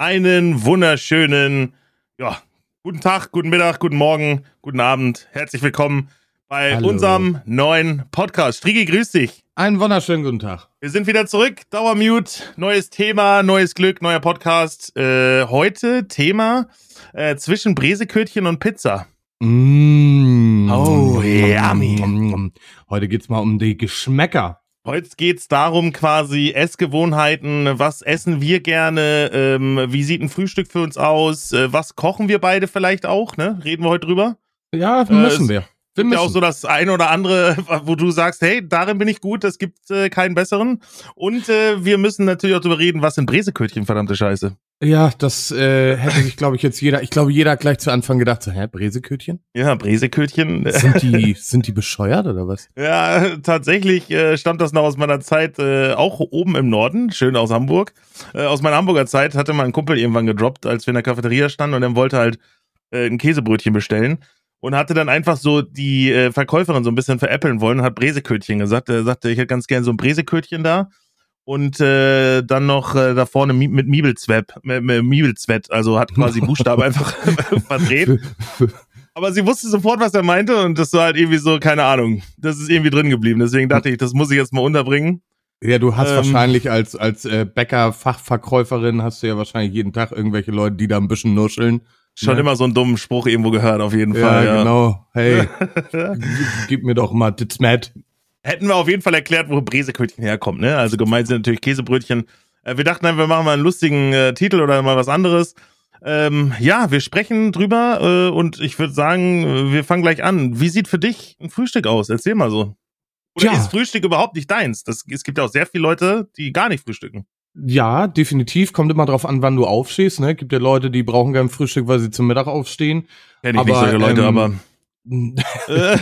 Einen wunderschönen, ja, guten Tag, guten Mittag, guten Morgen, guten Abend. Herzlich willkommen bei Hallo. unserem neuen Podcast. Strigi, grüß dich. Einen wunderschönen guten Tag. Wir sind wieder zurück. Dauermute, neues Thema, neues Glück, neuer Podcast. Äh, heute Thema äh, zwischen Bresekötchen und Pizza. Mmh. Oh, yummy. Heute geht's mal um die Geschmäcker. Heute geht's darum, quasi Essgewohnheiten. Was essen wir gerne? Ähm, wie sieht ein Frühstück für uns aus? Äh, was kochen wir beide vielleicht auch? Ne? Reden wir heute drüber? Ja, Äh, müssen es wir. Wir Gibt ja auch müssen. so das eine oder andere, wo du sagst, hey, darin bin ich gut, das gibt äh, keinen besseren. Und äh, wir müssen natürlich auch drüber reden, was sind Bresekötchen, verdammte Scheiße. Ja, das äh, hätte sich, glaube ich, jetzt jeder, ich glaube, jeder hat gleich zu Anfang gedacht, so, hä, Bresekötchen? Ja, Bresekötchen. Sind die, sind die bescheuert oder was? Ja, tatsächlich äh, stammt das noch aus meiner Zeit, äh, auch oben im Norden, schön aus Hamburg. Äh, aus meiner Hamburger Zeit hatte mein Kumpel irgendwann gedroppt, als wir in der Cafeteria standen und er wollte halt äh, ein Käsebrötchen bestellen und hatte dann einfach so die äh, Verkäuferin so ein bisschen veräppeln wollen und hat Bresekötchen gesagt. Er sagte, ich hätte ganz gern so ein Bresekötchen da und äh, dann noch äh, da vorne Mi- mit mit Miebelzwett, also hat quasi Buchstabe einfach verdreht. Aber sie wusste sofort, was er meinte und das war halt irgendwie so, keine Ahnung, das ist irgendwie drin geblieben. Deswegen dachte ich, das muss ich jetzt mal unterbringen. Ja, du hast Ähm. wahrscheinlich als, als äh, Bäcker-Fachverkäuferin hast du ja wahrscheinlich jeden Tag irgendwelche Leute, die da ein bisschen nuscheln. Schon Ja. immer so einen dummen Spruch irgendwo gehört, auf jeden Ja, Fall. Ja. genau. Hey, gib mir doch mal das Matt. Hätten wir auf jeden Fall erklärt, wo Bresekötchen herkommt, ne? Also gemeint sind natürlich Käsebrötchen. Äh, wir dachten wir machen mal einen lustigen äh, Titel oder mal was anderes. Ähm, ja, wir sprechen drüber äh, und ich würde sagen, äh, wir fangen gleich an. Wie sieht für dich ein Frühstück aus? Erzähl mal so. Oder Ja. ist Frühstück überhaupt nicht deins? Das, es gibt ja auch sehr viele Leute, die gar nicht frühstücken. Ja, definitiv. Kommt immer drauf an, wann du aufstehst. Ne? Gibt ja Leute, die brauchen kein Frühstück, weil sie zum Mittag aufstehen. Kenn ich Aber, nicht solche Leute, ähm, aber. Äh,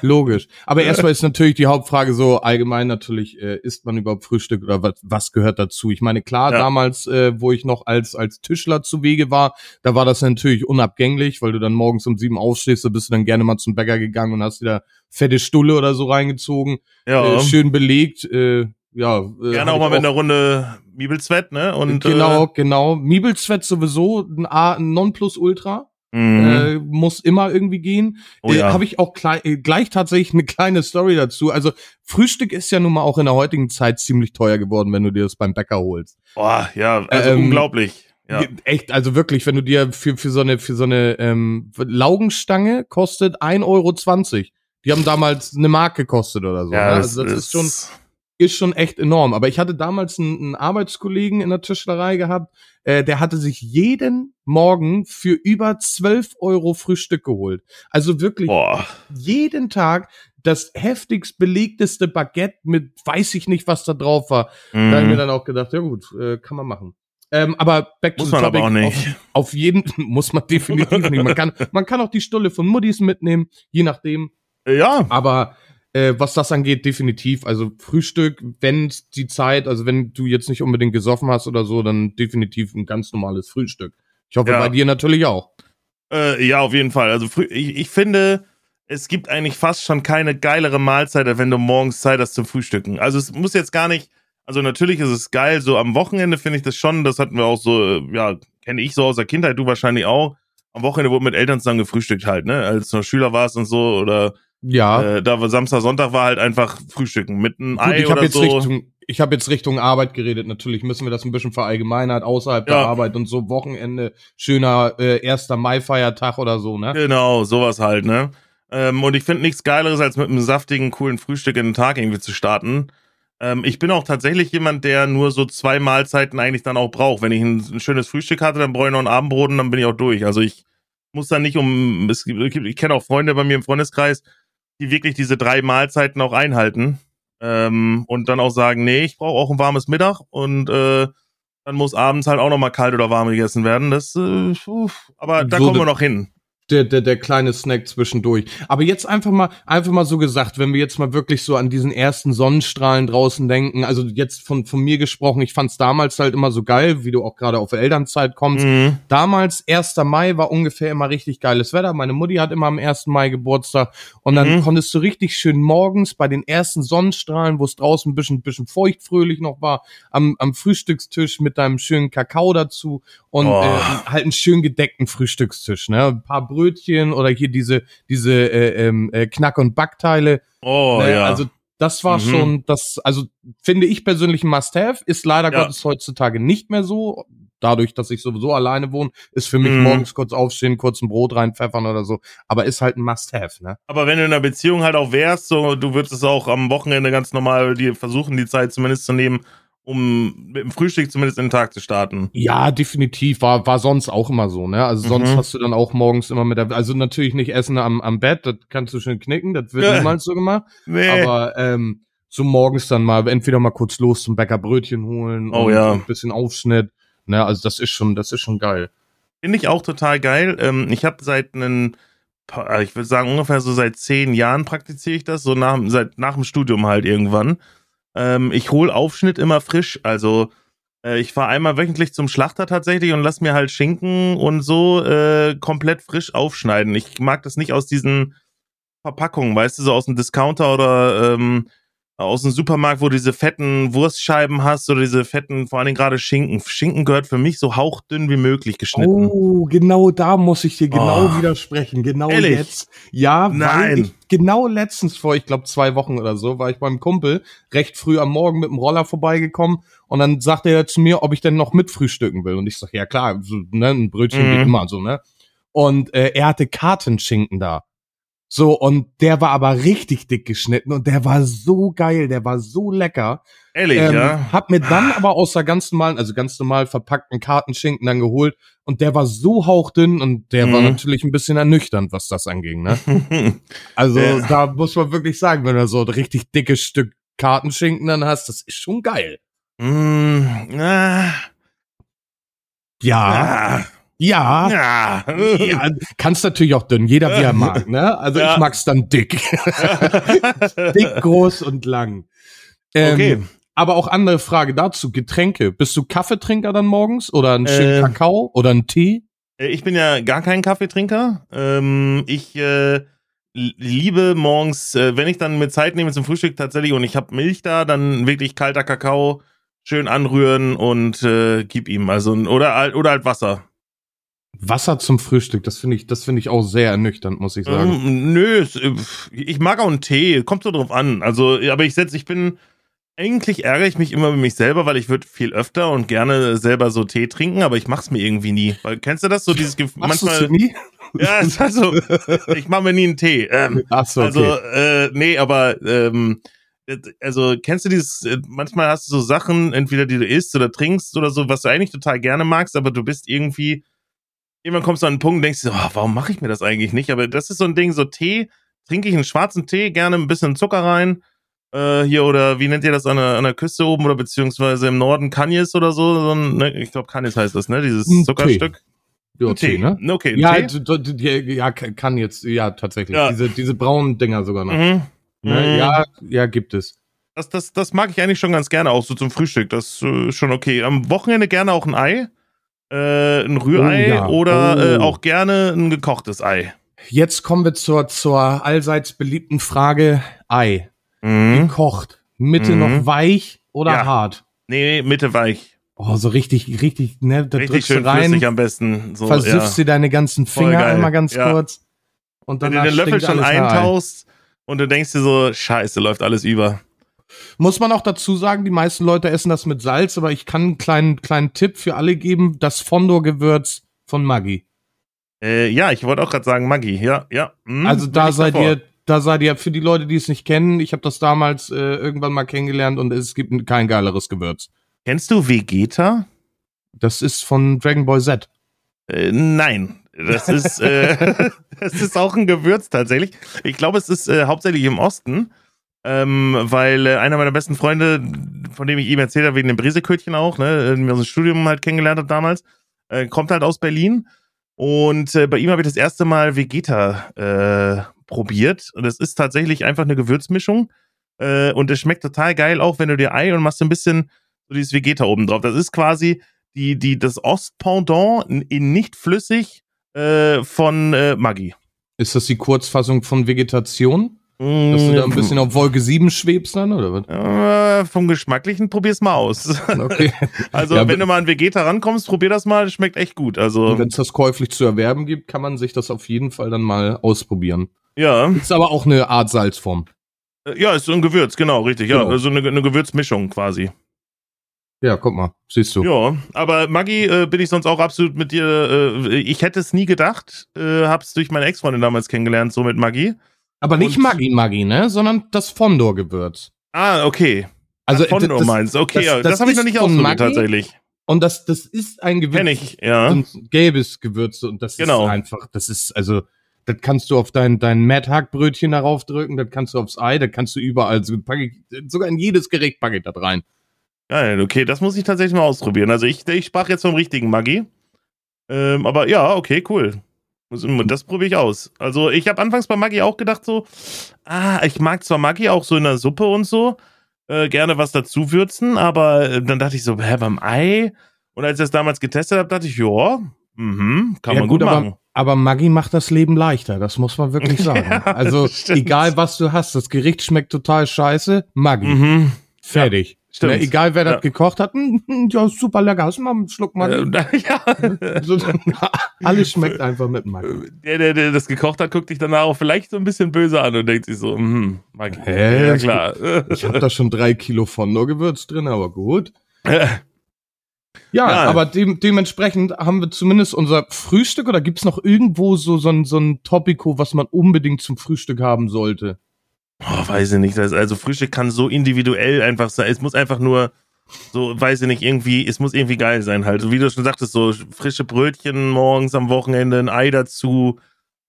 Logisch. Aber erstmal ist natürlich die Hauptfrage so allgemein natürlich, äh, isst man überhaupt Frühstück oder was, was gehört dazu? Ich meine, klar, Ja. damals, äh, wo ich noch als, als Tischler zu Wege war, da war das natürlich unabgänglich, weil du dann morgens um sieben aufstehst, da bist du dann gerne mal zum Bäcker gegangen und hast dir da fette Stulle oder so reingezogen, ja. äh, schön belegt, äh, ja. Äh, Gerne auch mal mit einer Runde Miebelzwett, ne? Und, genau, genau. Miebelzwett sowieso ein A, ein Nonplusultra. Äh, mhm. Äh, muss immer irgendwie gehen. oh äh, ja. Habe ich auch äh, gleich tatsächlich eine kleine Story dazu. Also Frühstück ist ja nun mal auch in der heutigen Zeit ziemlich teuer geworden, wenn du dir das beim Bäcker holst. Boah, ja, also Ähm, unglaublich. Ja. Echt, also wirklich, wenn du dir für, für so eine, für so eine ähm, Laugenstange kostet 1,20 Euro. Die haben damals eine Mark gekostet oder so. ne? also das ist schon, ist schon echt enorm. Aber ich hatte damals einen, einen Arbeitskollegen in der Tischlerei gehabt, äh, der hatte sich jeden Morgen für über 12 Euro Frühstück geholt. Also wirklich Boah. jeden Tag das heftigst belegteste Baguette mit weiß ich nicht, was da drauf war. Da habe ich mir Mhm. dann auch gedacht, ja gut, äh, kann man machen. Ähm, aber back Muss to the man aber topic. auch nicht. Auf, auf jeden muss man definitiv nicht. Man kann, man kann auch die Stulle von Muddis mitnehmen, je nachdem. Ja, Aber äh, was das angeht, definitiv. Also Frühstück, wenn die Zeit, also wenn du jetzt nicht unbedingt gesoffen hast oder so, dann definitiv ein ganz normales Frühstück. Ich hoffe, Ja. bei dir natürlich auch. äh, ja, auf jeden Fall. Also ich, ich finde, es gibt eigentlich fast schon keine geilere Mahlzeit, als wenn du morgens Zeit hast zum Frühstücken. Also es muss jetzt gar nicht, also natürlich ist es geil, so am Wochenende finde ich das schon, das hatten wir auch so, äh, ja, kenne ich so aus der Kindheit, du wahrscheinlich auch. Am Wochenende wurde mit Eltern zusammen gefrühstückt halt, ne? Als du noch Schüler warst und so oder Ja. äh, da Samstag, Sonntag war halt einfach Frühstücken mit einem Ei ich habe oder jetzt so. Richtung, ich habe jetzt Richtung Arbeit geredet. Natürlich müssen wir das ein bisschen verallgemeinern außerhalb der Ja. Arbeit und so Wochenende, schöner äh, 1. Mai-Feiertag oder so, ne? Genau, sowas halt, ne? Ähm, und ich finde nichts Geileres, als mit einem saftigen, coolen Frühstück in den Tag irgendwie zu starten. Ähm, ich bin auch tatsächlich jemand, der nur so zwei Mahlzeiten eigentlich dann auch braucht. Wenn ich ein, ein schönes Frühstück hatte, dann brauche ich noch ein Abendbrot und dann bin ich auch durch. Also ich muss dann nicht um, es gibt, ich kenne auch Freunde bei mir im Freundeskreis, die wirklich diese drei Mahlzeiten auch einhalten. Ähm, und dann auch sagen, nee, ich brauche auch ein warmes Mittag und äh, dann muss abends halt auch noch mal kalt oder warm gegessen werden. Das, äh, aber da So kommen wir noch hin. Der, der, der kleine Snack zwischendurch. Aber jetzt einfach mal, einfach mal so gesagt, wenn wir jetzt mal wirklich so an diesen ersten Sonnenstrahlen draußen denken, also jetzt von, von mir gesprochen, ich fand's damals halt immer so geil, wie du auch gerade auf Elternzeit kommst. Mhm. Damals, 1. Mai war ungefähr immer richtig geiles Wetter. Meine Mutti hat immer am 1. Mai Geburtstag und dann mhm. konntest du richtig schön morgens bei den ersten Sonnenstrahlen, wo es draußen ein bisschen, bisschen feuchtfröhlich noch war, am, am Frühstückstisch mit deinem schönen Kakao dazu und oh. äh, halt einen schön gedeckten Frühstückstisch, ne? Ein paar Brötchen oder hier diese, diese äh, ähm, äh, Knack- und Backteile. Oh, ne? ja. Also das war mhm. schon, das, also finde ich persönlich ein Must-Have, ist leider ja. Gottes heutzutage nicht mehr so. Dadurch, dass ich sowieso alleine wohne, ist für mich mhm. morgens kurz aufstehen, kurz ein Brot reinpfeffern oder so. Aber ist halt ein Must-Have, ne? Aber wenn du in einer Beziehung halt auch wärst, so, du würdest es auch am Wochenende ganz normal dir versuchen, die Zeit zumindest zu nehmen, um mit dem Frühstück zumindest in den Tag zu starten. Ja, definitiv. War, war sonst auch immer so, ne? Also sonst mhm. hast du dann auch morgens immer mit der, also natürlich nicht Essen am, am Bett, das kannst du schon knicken, das wird niemals so gemacht. Nee. Aber ähm, so morgens dann mal entweder mal kurz los zum Bäcker Brötchen holen oh, ja. ein bisschen Aufschnitt. Ne, also das ist schon, das ist schon geil. Finde ich auch total geil. Ähm, ich habe seit einen, ich würde sagen ungefähr so seit zehn Jahren praktiziere ich das, so nach, seit nach dem Studium halt irgendwann. Ähm, ich hole Aufschnitt immer frisch. Also äh, ich fahre einmal wöchentlich zum Schlachter tatsächlich und lass mir halt Schinken und so äh, komplett frisch aufschneiden. Ich mag das nicht aus diesen Verpackungen, weißt du, so aus dem Discounter oder ähm, aus dem Supermarkt, wo du diese fetten Wurstscheiben hast oder diese fetten, vor allen Dingen gerade Schinken. Schinken gehört für mich so hauchdünn wie möglich geschnitten. Oh, genau da muss ich dir genau oh. widersprechen. Genau Ehrlich? jetzt. Ja, Nein. Ich, genau letztens vor, ich glaube zwei Wochen oder so, war ich beim Kumpel recht früh am Morgen mit dem Roller vorbeigekommen und dann sagte er zu mir, ob ich denn noch mit frühstücken will. Und ich sag, ja klar, so, ne, ein Brötchen mhm. geht immer so, ne? Und äh, er hatte Kartenschinken da. So, und der war aber richtig dick geschnitten und der war so geil, der war so lecker. Ehrlich, ähm, ja. Hab mir dann aber aus der ganz normalen, also ganz normal verpackten Kartenschinken dann geholt und der war so hauchdünn und der mhm. war natürlich ein bisschen ernüchternd, was das anging, ne? also ja. da muss man wirklich sagen, wenn du so ein richtig dickes Stück Kartenschinken dann hast, das ist schon geil. Mm, ah. Ja. Ah. Ja, ja. ja. Kannst natürlich auch dünn, jeder wie er mag, ne? Also ja. ich mag's dann dick. dick, groß und lang. Ähm, okay. Aber auch andere Frage dazu, Getränke. Bist du Kaffeetrinker dann morgens oder ein schönen äh, Kakao oder ein Tee? Äh, ich bin ja gar kein Kaffeetrinker. Ähm, ich äh, liebe morgens, äh, wenn ich dann mir Zeit nehme zum Frühstück tatsächlich und ich habe Milch da, dann wirklich kalter Kakao, schön anrühren und äh, gib ihm. Also oder, oder halt Wasser. Wasser zum Frühstück, das finde ich, das finde ich auch sehr ernüchternd, muss ich sagen. Ähm, nö, äh, ich mag auch einen Tee, kommt so drauf an. Also, aber ich setze, ich bin, eigentlich ärgere ich mich immer über mich selber, weil ich würde viel öfter und gerne selber so Tee trinken, aber ich mach's mir irgendwie nie. Weil, kennst du das? So dieses Gefühl, manchmal. nie? Ja, es ist halt so, ich mache mir nie einen Tee. Ähm, Ach so, also, okay. Also, äh, nee, aber, ähm, also kennst du dieses, äh, manchmal hast du so Sachen, entweder die du isst oder trinkst oder so, was du eigentlich total gerne magst, aber du bist irgendwie irgendwann kommst du an einen Punkt und denkst oh, warum mache ich mir das eigentlich nicht? Aber das ist so ein Ding, so Tee, trinke ich einen schwarzen Tee, gerne ein bisschen Zucker rein. Äh, hier, oder wie nennt ihr das an der, an der Küste oben oder beziehungsweise im Norden Kanyes oder so? so ein, ne, ich glaube, Kanyes heißt das, ne? Dieses ein Zuckerstück. Ja, Tee, Tee, ne? Okay, ja, ja, kann jetzt, ja, tatsächlich. Ja. Diese, diese braunen Dinger sogar noch. Mhm. Ne? Mhm. Ja, ja, gibt es. Das, das, das mag ich eigentlich schon ganz gerne, auch so zum Frühstück. Das ist äh, schon okay. Am Wochenende gerne auch ein Ei äh, ein Rührei oh, ja. oder oh. äh, auch gerne ein gekochtes Ei. Jetzt kommen wir zur, zur allseits beliebten Frage Ei. Mhm. Gekocht. Mitte mhm. noch weich oder ja. hart? Nee, Mitte weich. Oh, so richtig, richtig, ne? Da richtig schön rein, flüssig am besten. So, versiffst ja. dir deine ganzen Finger einmal ganz ja. kurz. Und dann Wenn du den Löffel schon eintauchst und du denkst dir so, scheiße, läuft alles über. Muss man auch dazu sagen, die meisten Leute essen das mit Salz, aber ich kann einen kleinen, kleinen Tipp für alle geben, das Fondor-Gewürz von Maggi. Äh, ja, ich wollte auch gerade sagen Maggi, ja, ja. Hm, also da seid davor. ihr, da seid ihr, für die Leute, die es nicht kennen, ich habe das damals äh, irgendwann mal kennengelernt und es gibt kein geileres Gewürz. Kennst du Vegeta? Das ist von Dragon Ball Z. Äh, nein, das ist, äh, das ist auch ein Gewürz tatsächlich. Ich glaube, es ist äh, hauptsächlich im Osten ähm, weil äh, einer meiner besten Freunde, von dem ich ihm erzählt habe, wegen dem Brisekötchen auch, ne, mir aus dem Studium halt kennengelernt hat damals, äh, kommt halt aus Berlin. Und äh, bei ihm habe ich das erste Mal Vegeta äh, probiert. Und es ist tatsächlich einfach eine Gewürzmischung. Äh, und es schmeckt total geil, auch wenn du dir Ei und machst ein bisschen so dieses Vegeta oben drauf. Das ist quasi die, die, das Ostpendant in, in nicht flüssig äh, von äh, Maggi. Ist das die Kurzfassung von Vegetation? Dass du da ein mm. bisschen auf Wolke 7 schwebst dann, oder was? Äh, vom Geschmacklichen probier's mal aus. Okay. also, ja, wenn du mal an Vegeta rankommst, probier das mal, schmeckt echt gut. Also. Wenn es das käuflich zu erwerben gibt, kann man sich das auf jeden Fall dann mal ausprobieren. Ja. Ist aber auch eine Art Salzform. Äh, ja, ist so ein Gewürz, genau, richtig. Genau. Ja, also eine, eine Gewürzmischung quasi. Ja, guck mal, siehst du. Ja, aber Maggi äh, bin ich sonst auch absolut mit dir. Äh, ich hätte es nie gedacht, äh, hab's durch meine Ex-Freundin damals kennengelernt, so mit Maggi. Aber nicht Maggi Maggi, ne? Sondern das Fondor-Gewürz. Ah, okay. Also Fondor das, meinst Okay, das, das, das habe ich noch nicht ausprobiert tatsächlich. Und das, das ist ein Gewürz. Kenn ich, ja. Ein gelbes Gewürz und das genau. ist einfach, das ist, also, das kannst du auf dein, dein Mad Hack Brötchen darauf drücken, das kannst du aufs Ei, das kannst du überall, so packe ich, sogar in jedes Gericht packe ich das rein. Geil, okay, das muss ich tatsächlich mal ausprobieren. Also ich, ich sprach jetzt vom richtigen Maggi. Ähm, aber ja, okay, cool. Das probiere ich aus. Also ich habe anfangs bei Maggi auch gedacht so, ah, ich mag zwar Maggi auch so in der Suppe und so, äh, gerne was dazu würzen, aber äh, dann dachte ich so, hä, beim Ei? Und als ich das damals getestet habe, dachte ich, ja, mhm, kann ja, man gut, gut machen. Aber, aber Maggi macht das Leben leichter, das muss man wirklich sagen. ja, also egal was du hast, das Gericht schmeckt total scheiße, Maggi. Mhm. Fertig. Ja. Stimmt. Ne, egal wer das gekocht hat, hm, hm, ja, super lecker, hast du mal einen Schluck mal. Äh, ja. So, alles schmeckt einfach mit Maggi. Der, der, der das gekocht hat, guckt dich danach auch vielleicht so ein bisschen böse an und denkt sich so, hm, Maggi. Hä? Ja, klar. Ich habe da schon drei Kilo Fondo-Gewürz drin, aber gut. Ja, ja, aber de dementsprechend haben wir zumindest unser Frühstück oder gibt's noch irgendwo so, so, ein, so ein Topico, was man unbedingt zum Frühstück haben sollte? Oh, weiß ich nicht. Also Frühstück kann so individuell einfach sein. Es muss einfach nur so, weiß ich nicht, irgendwie, es muss irgendwie geil sein halt. So wie du schon sagtest, so frische Brötchen morgens am Wochenende, ein Ei dazu,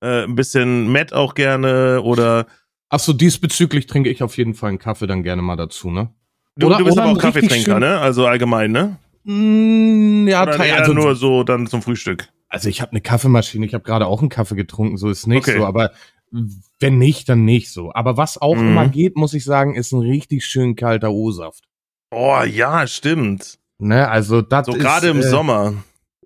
äh, ein bisschen Met auch gerne oder. Ach so, diesbezüglich trinke ich auf jeden Fall einen Kaffee dann gerne mal dazu, ne? Du, oder, du bist aber auch Kaffeetrinker, ne? Also allgemein, ne? Mm, ja, oder also nur so dann zum Frühstück. Also ich habe eine Kaffeemaschine, ich habe gerade auch einen Kaffee getrunken, so ist nicht okay. so, aber wenn nicht, dann nicht so. Aber was auch mhm. immer geht, muss ich sagen, ist ein richtig schön kalter O-Saft. Oh ja, stimmt. Ne, also das So gerade im äh, Sommer.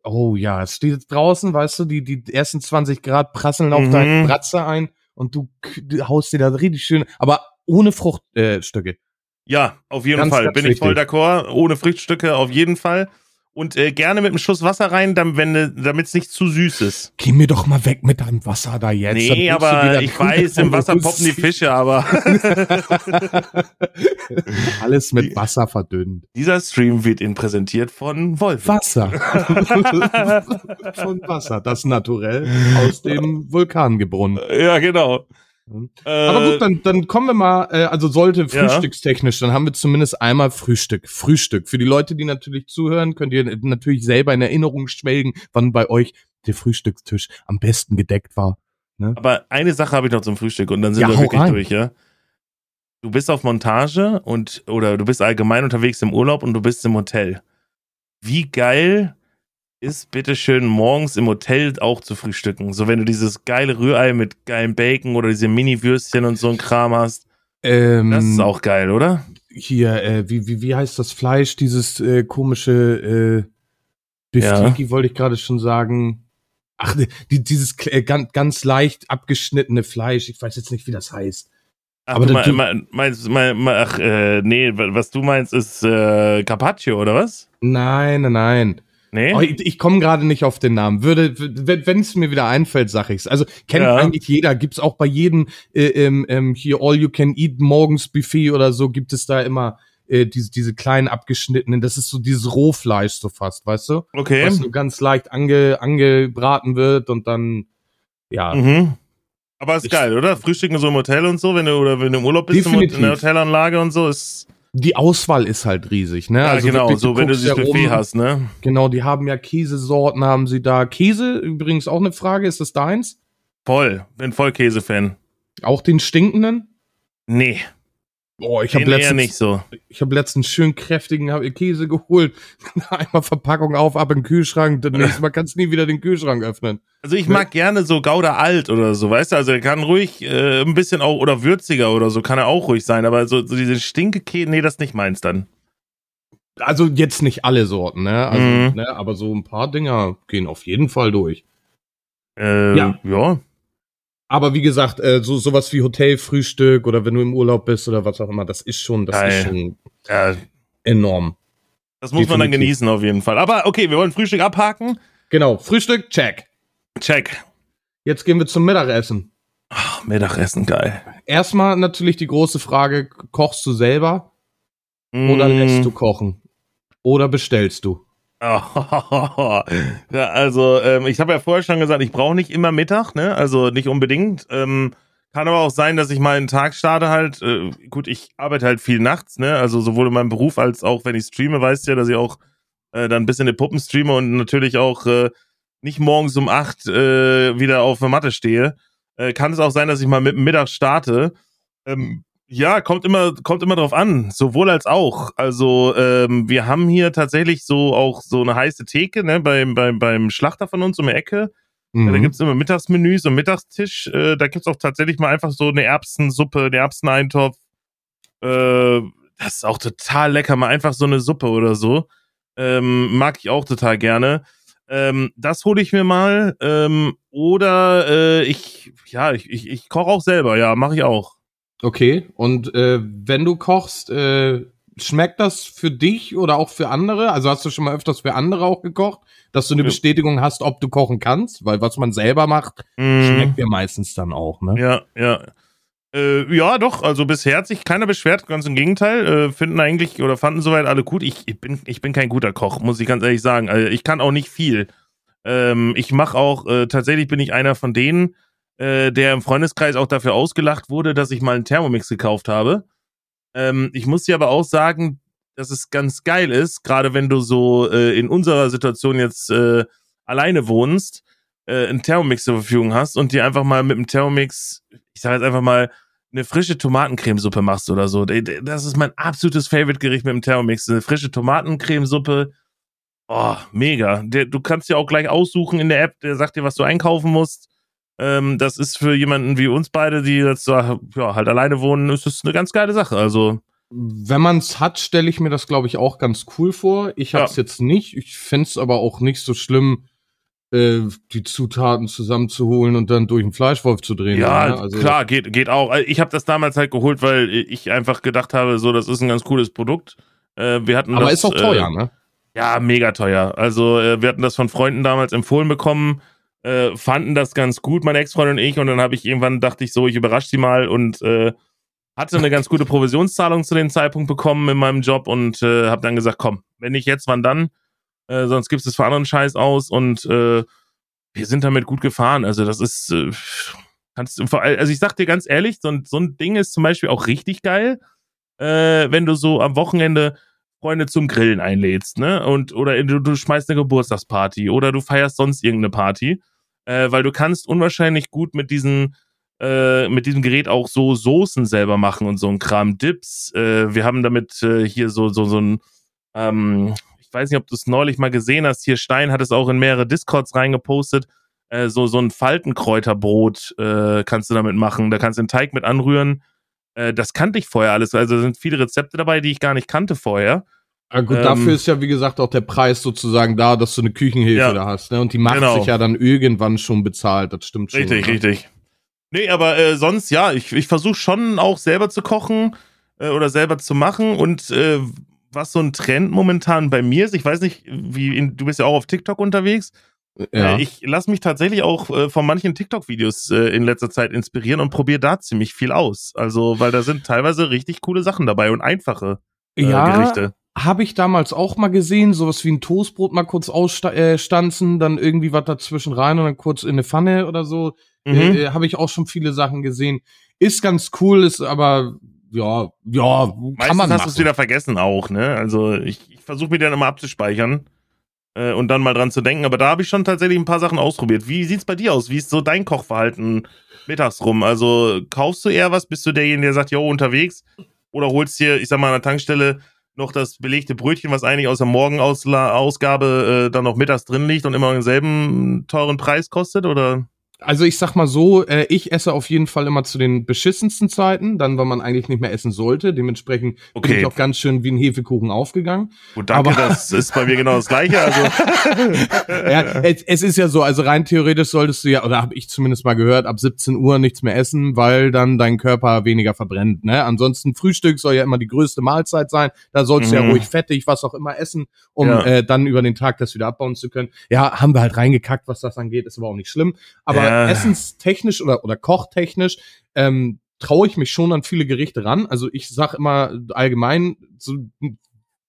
Oh ja, es steht draußen, weißt du, die, die ersten 20 Grad prasseln auf mhm. deine Bratze ein und du, du haust dir da richtig schön, aber ohne Fruchtstücke. Äh, ja, auf jeden ganz, Fall. Ganz Bin wichtig. ich voll d'accord. Ohne Fruchtstücke auf jeden Fall und äh, gerne mit einem Schuss Wasser rein, damit es nicht zu süß ist. Geh mir doch mal weg mit deinem Wasser da jetzt. Nee, aber ich weiß, im Wasser poppen die Fische, aber. Alles mit Wasser verdünnt. Dieser Stream wird Ihnen präsentiert von Wolf. Wasser. von Wasser, das naturell aus dem Vulkan gebrunnen. Ja, genau. Äh, Aber gut, dann, dann kommen wir mal, äh, also sollte frühstückstechnisch, dann haben wir zumindest einmal Frühstück. Frühstück. Für die Leute, die natürlich zuhören, könnt ihr natürlich selber in Erinnerung schwelgen, wann bei euch der Frühstückstisch am besten gedeckt war. Ne? Aber eine Sache habe ich noch zum Frühstück und dann sind ja, wir wirklich rein. durch, ja. Du bist auf Montage und oder du bist allgemein unterwegs im Urlaub und du bist im Hotel. Wie geil ist bitteschön morgens im Hotel auch zu frühstücken. So, wenn du dieses geile Rührei mit geilem Bacon oder diese Mini-Würstchen und so ein Kram hast. Ähm, das ist auch geil, oder? Hier, äh, wie, wie, wie heißt das Fleisch? Dieses äh, komische äh, Biftiki, ja. wollte ich gerade schon sagen. Ach, die, dieses äh, ganz, ganz leicht abgeschnittene Fleisch. Ich weiß jetzt nicht, wie das heißt. Ach, Aber du mein, mein, meinst, mein, ach, äh, nee, was du meinst, ist äh, Carpaccio, oder was? Nein, nein, nein. Nee? Oh, ich, ich komme gerade nicht auf den Namen. Würde, wenn es mir wieder einfällt, sag ich's. Also kennt ja. eigentlich jeder. Gibt's auch bei jedem äh, ähm, ähm, hier All You Can Eat morgens Buffet oder so gibt es da immer äh, diese diese kleinen abgeschnittenen. Das ist so dieses Rohfleisch so fast, weißt du? Okay. Was so ganz leicht ange, angebraten wird und dann ja. Mhm. Aber ist ich, geil, oder? Frühstücken so im Hotel und so, wenn du oder wenn du im Urlaub bist definitiv. in der Hotelanlage und so ist die Auswahl ist halt riesig, ne? Ja, also genau, wirklich, so wenn du dieses Buffet rum, hast, ne? Genau, die haben ja Käsesorten, haben sie da. Käse, übrigens auch eine Frage, ist das deins? Voll, bin voll Käse-Fan. Auch den stinkenden? Nee. Boah, ich habe letztens nicht so. Ich habe letztens schön kräftigen Käse geholt, einmal Verpackung auf, ab in den Kühlschrank, dann nächstes Mal kannst du nie wieder den Kühlschrank öffnen. Also ich mag gerne so Gouda alt oder so, weißt du, also er kann ruhig äh, ein bisschen auch oder würziger oder so kann er auch ruhig sein, aber so, so diese Stinkekäse, nee, das ist nicht meins dann. Also jetzt nicht alle Sorten, ne? Also, mhm. ne? Aber so ein paar Dinger gehen auf jeden Fall durch. Äh, ja. ja. Aber wie gesagt, äh, so sowas wie Hotelfrühstück oder wenn du im Urlaub bist oder was auch immer, das ist schon, das Geil. ist schon ja. enorm. Das muss Definitiv. man dann genießen auf jeden Fall. Aber okay, wir wollen Frühstück abhaken. Genau, Frühstück, check. Check. Jetzt gehen wir zum Mittagessen. Ach, Mittagessen, geil. Erstmal natürlich die große Frage, kochst du selber mm. oder lässt du kochen? Oder bestellst du? ja, also ähm, ich habe ja vorher schon gesagt, ich brauche nicht immer Mittag, ne? Also nicht unbedingt. Ähm, kann aber auch sein, dass ich mal einen Tag starte halt. Äh, gut, ich arbeite halt viel nachts, ne? Also sowohl in meinem Beruf als auch wenn ich streame, weißt ja, dass ich auch äh, dann ein bisschen in Puppen streame und natürlich auch äh, nicht morgens um acht äh, wieder auf der Matte stehe. Äh, kann es auch sein, dass ich mal mit dem Mittag starte. Ähm, ja, kommt immer, kommt immer drauf an, sowohl als auch. Also ähm, wir haben hier tatsächlich so auch so eine heiße Theke, ne, beim, beim, beim Schlachter von uns um die Ecke. Mhm. Ja, da gibt's immer Mittagsmenüs und Mittagstisch. Äh, da gibt's auch tatsächlich mal einfach so eine Erbsensuppe, eine Erbseneintopf. Äh, das ist auch total lecker, mal einfach so eine Suppe oder so. Ähm, mag ich auch total gerne. Ähm, das hole ich mir mal. Ähm, oder äh, ich, ja, ich, ich, ich koche auch selber, ja, mache ich auch. Okay, und äh, wenn du kochst, äh, schmeckt das für dich oder auch für andere? Also hast du schon mal öfters für andere auch gekocht, dass du eine ja. Bestätigung hast, ob du kochen kannst? Weil was man selber macht, mm. schmeckt dir meistens dann auch, ne? Ja, ja. Äh, ja, doch, also bisher hat sich keiner beschwert, ganz im Gegenteil. Äh, finden eigentlich oder fanden soweit alle gut. Ich, ich, bin, ich bin kein guter Koch, muss ich ganz ehrlich sagen. Also ich kann auch nicht viel. Ähm, ich mache auch, äh, tatsächlich bin ich einer von denen, äh, der im Freundeskreis auch dafür ausgelacht wurde, dass ich mal einen Thermomix gekauft habe. Ähm, ich muss dir aber auch sagen, dass es ganz geil ist, gerade wenn du so äh, in unserer Situation jetzt äh, alleine wohnst, äh, einen Thermomix zur Verfügung hast und dir einfach mal mit dem Thermomix, ich sage jetzt einfach mal, eine frische Tomatencremesuppe machst oder so. Das ist mein absolutes Favorite-Gericht mit dem Thermomix. Eine frische Tomatencremesuppe. Oh, mega. Du kannst dir auch gleich aussuchen in der App, der sagt dir, was du einkaufen musst. Ähm, das ist für jemanden wie uns beide, die jetzt ja, halt alleine wohnen, ist das eine ganz geile Sache. Also wenn man es hat, stelle ich mir das, glaube ich, auch ganz cool vor. Ich habe es ja. jetzt nicht. Ich fände es aber auch nicht so schlimm, äh, die Zutaten zusammenzuholen und dann durch den Fleischwolf zu drehen. Ja, ne? also klar, geht, geht auch. Ich habe das damals halt geholt, weil ich einfach gedacht habe, so, das ist ein ganz cooles Produkt. Äh, wir hatten aber das, ist auch teuer, äh, ne? Ja, mega teuer. Also äh, wir hatten das von Freunden damals empfohlen bekommen äh, fanden das ganz gut, meine Ex-Freundin und ich. Und dann habe ich irgendwann, dachte ich so, ich überrasche sie mal und äh, hatte eine ganz gute Provisionszahlung zu dem Zeitpunkt bekommen in meinem Job und äh, habe dann gesagt, komm, wenn nicht jetzt, wann dann? Äh, sonst gibt es für anderen Scheiß aus und äh, wir sind damit gut gefahren. Also das ist, äh, kannst du, also ich sag dir ganz ehrlich, so ein, so ein Ding ist zum Beispiel auch richtig geil, äh, wenn du so am Wochenende Freunde zum Grillen einlädst, ne? Und oder du, du schmeißt eine Geburtstagsparty oder du feierst sonst irgendeine Party, äh, weil du kannst unwahrscheinlich gut mit diesen äh, mit diesem Gerät auch so Soßen selber machen und so ein Kram, Dips. Äh, wir haben damit äh, hier so so so ein ähm, ich weiß nicht, ob du es neulich mal gesehen hast. Hier Stein hat es auch in mehrere Discords reingepostet. So so ein Faltenkräuterbrot kannst du damit machen. Da kannst du den Teig mit anrühren äh, das kannte ich vorher alles. Also sind viele Rezepte dabei, die ich gar nicht kannte vorher. Ja, gut, ähm, dafür ist ja, wie gesagt, auch der Preis sozusagen da, dass du eine Küchenhilfe ja, da hast. Ne? Und die macht genau. sich ja dann irgendwann schon bezahlt. Das stimmt schon. Richtig, oder? richtig. Nee, aber äh, sonst, ja, ich, ich versuche schon auch selber zu kochen äh, oder selber zu machen. Und äh, was so ein Trend momentan bei mir ist, ich weiß nicht, wie in, du bist ja auch auf TikTok unterwegs. Ja. Äh, ich lasse mich tatsächlich auch äh, von manchen TikTok-Videos äh, in letzter Zeit inspirieren und probiere da ziemlich viel aus. Also, weil da sind teilweise richtig coole Sachen dabei und einfache äh, ja, Gerichte. Habe ich damals auch mal gesehen, sowas wie ein Toastbrot mal kurz ausstanzen, äh, dann irgendwie was dazwischen rein und dann kurz in eine Pfanne oder so. Mhm. Äh, Habe ich auch schon viele Sachen gesehen. Ist ganz cool, ist aber ja, ja, kann Meistens man hast du es wieder vergessen auch, ne? Also ich, ich versuche mir dann immer abzuspeichern äh, und dann mal dran zu denken. Aber da habe ich schon tatsächlich ein paar Sachen ausprobiert. Wie sieht's bei dir aus? Wie ist so dein Kochverhalten mittags rum? Also kaufst du eher was? Bist du derjenige, der sagt, jo, unterwegs? oder holst dir, ich sag mal, an der Tankstelle noch das belegte Brötchen, was eigentlich aus der Morgenausgabe äh, dann noch mittags drin liegt und immer denselben teuren Preis kostet, oder? Also ich sag mal so, äh, ich esse auf jeden Fall immer zu den beschissensten Zeiten, dann, wenn man eigentlich nicht mehr essen sollte. Dementsprechend okay. bin ich auch ganz schön wie ein Hefekuchen aufgegangen. Gut, danke, Aber, das ist bei mir genau das Gleiche. Also. ja, es, es, ist ja so, also rein theoretisch solltest du ja, oder habe ich zumindest mal gehört, ab 17 Uhr nichts mehr essen, weil dann dein Körper weniger verbrennt. Ne? Ansonsten Frühstück soll ja immer die größte Mahlzeit sein. Da sollst mhm. du ja ruhig fettig, was auch immer essen, um ja. äh, dann über den Tag das wieder abbauen zu können. Ja, haben wir halt reingekackt, was das angeht, ist aber auch nicht schlimm. Aber ja ja. essenstechnisch oder, oder kochtechnisch ähm, traue ich mich schon an viele Gerichte ran. Also ich sag immer allgemein, so,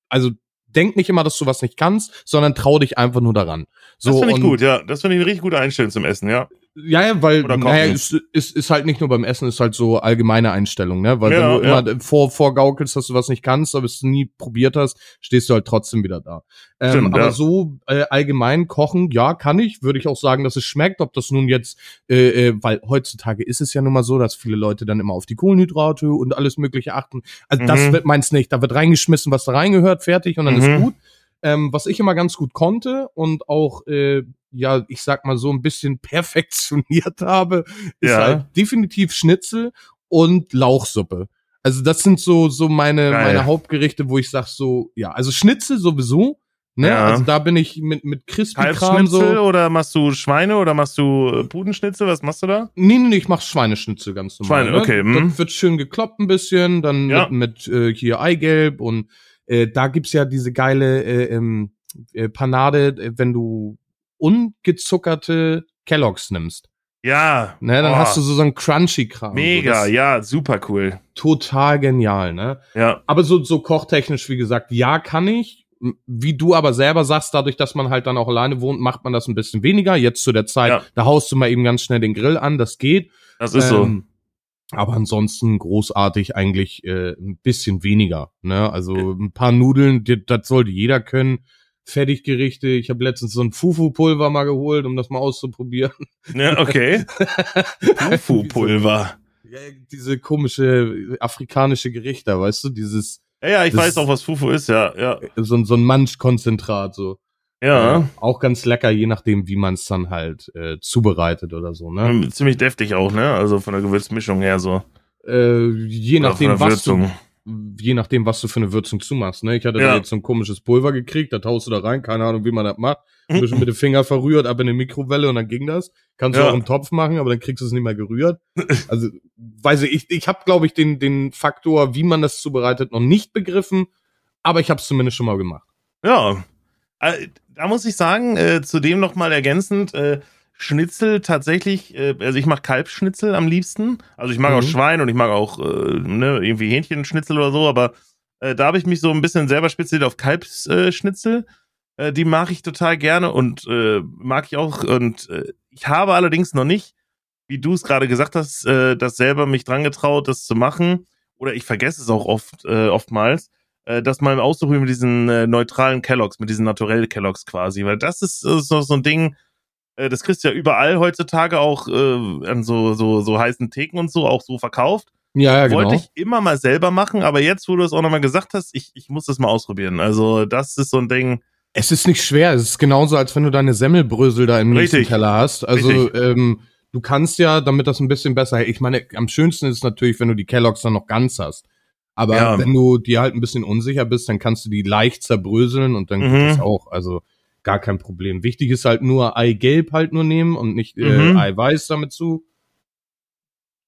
also denk nicht immer, dass du was nicht kannst, sondern trau dich einfach nur daran. So, das finde ich gut, ja. Das finde ich eine richtig gute Einstellung zum Essen, ja. Ja, ja, weil naja, ist, ist, ist halt nicht nur beim Essen, ist halt so allgemeine Einstellung, ne? Weil ja, wenn du ja. immer vor, vorgaukelst, dass du was nicht kannst, aber es nie probiert hast, stehst du halt trotzdem wieder da. Ähm, Stimmt, aber ja. so äh, allgemein kochen, ja, kann ich, würde ich auch sagen, dass es schmeckt, ob das nun jetzt, äh, äh, weil heutzutage ist es ja nun mal so, dass viele Leute dann immer auf die Kohlenhydrate und alles mögliche achten. Also mhm. das wird meins nicht, da wird reingeschmissen, was da reingehört, fertig und dann mhm. ist gut. Ähm, was ich immer ganz gut konnte und auch äh, ja, ich sag mal so ein bisschen perfektioniert habe, ist ja. halt definitiv Schnitzel und Lauchsuppe. Also das sind so so meine Geil. meine Hauptgerichte, wo ich sag so, ja, also Schnitzel sowieso, ne? Ja. Also da bin ich mit mit crispy Kram so oder machst du Schweine oder machst du äh, Pudenschnitzel, was machst du da? Nee, nee, ich mach Schweineschnitzel ganz normal. Schweine, okay. Ne? Das wird schön gekloppt ein bisschen, dann ja. mit, mit äh, hier Eigelb und äh, da gibt's ja diese geile äh, ähm, äh, Panade, äh, wenn du ungezuckerte Kelloggs nimmst. Ja. Ne, dann oh. hast du so, so einen Crunchy-Kram. Mega, so, ja, super cool. Total genial, ne? Ja. Aber so, so kochtechnisch, wie gesagt, ja, kann ich. Wie du aber selber sagst, dadurch, dass man halt dann auch alleine wohnt, macht man das ein bisschen weniger. Jetzt zu der Zeit, ja. da haust du mal eben ganz schnell den Grill an, das geht. Das ist ähm, so. Aber ansonsten großartig eigentlich äh, ein bisschen weniger. Ne? Also ein paar Nudeln, das sollte jeder können. Fertiggerichte. Ich habe letztens so ein Fufu-Pulver mal geholt, um das mal auszuprobieren. Ja, okay. Fufu-Pulver. Ja, diese komische afrikanische Gerichte, weißt du, dieses. Ja, ja ich weiß auch, was Fufu ist, ja, ja. So, so ein Manschkonzentrat, so. Ja. Äh, auch ganz lecker, je nachdem, wie man es dann halt äh, zubereitet oder so, ne? Ziemlich deftig auch, ne? Also von der Gewürzmischung her so. Äh, je nachdem, was du, je nachdem, was du für eine Würzung zumachst. Ne? Ich hatte ja. da jetzt so ein komisches Pulver gekriegt, da taust du da rein, keine Ahnung, wie man das macht. Ein bisschen mit dem Finger verrührt, ab in die Mikrowelle und dann ging das. Kannst ja. du auch im Topf machen, aber dann kriegst du es nicht mehr gerührt. Also, weiß ich, ich, ich habe, glaube ich, den, den Faktor, wie man das zubereitet, noch nicht begriffen, aber ich habe es zumindest schon mal gemacht. Ja, da muss ich sagen, äh, zudem noch mal ergänzend, äh, Schnitzel tatsächlich, äh, also ich mache Kalbsschnitzel am liebsten. Also ich mag mhm. auch Schwein und ich mag auch äh, ne, irgendwie Hähnchenschnitzel oder so, aber äh, da habe ich mich so ein bisschen selber spezialisiert auf Kalbsschnitzel. Äh, die mag ich total gerne und äh, mag ich auch. Und äh, ich habe allerdings noch nicht, wie du es gerade gesagt hast, äh, das selber mich dran getraut, das zu machen. Oder ich vergesse es auch oft, äh, oftmals, äh, das mal auszuprobieren mit diesen äh, neutralen Kelloggs, mit diesen naturellen Kelloggs quasi. Weil das ist, ist so, so ein Ding, äh, das kriegst du ja überall heutzutage auch äh, an so, so, so heißen Theken und so auch so verkauft. Ja, ja, genau. Wollte ich immer mal selber machen, aber jetzt, wo du es auch nochmal gesagt hast, ich, ich muss das mal ausprobieren. Also, das ist so ein Ding. Es ist nicht schwer. Es ist genauso, als wenn du deine Semmelbrösel da im nächsten Teller hast. Also, ähm, du kannst ja, damit das ein bisschen besser, ich meine, am schönsten ist es natürlich, wenn du die Kelloggs dann noch ganz hast. Aber ja. wenn du dir halt ein bisschen unsicher bist, dann kannst du die leicht zerbröseln und dann mhm. geht das auch. Also, gar kein Problem. Wichtig ist halt nur Eigelb halt nur nehmen und nicht äh, mhm. Eiweiß damit zu.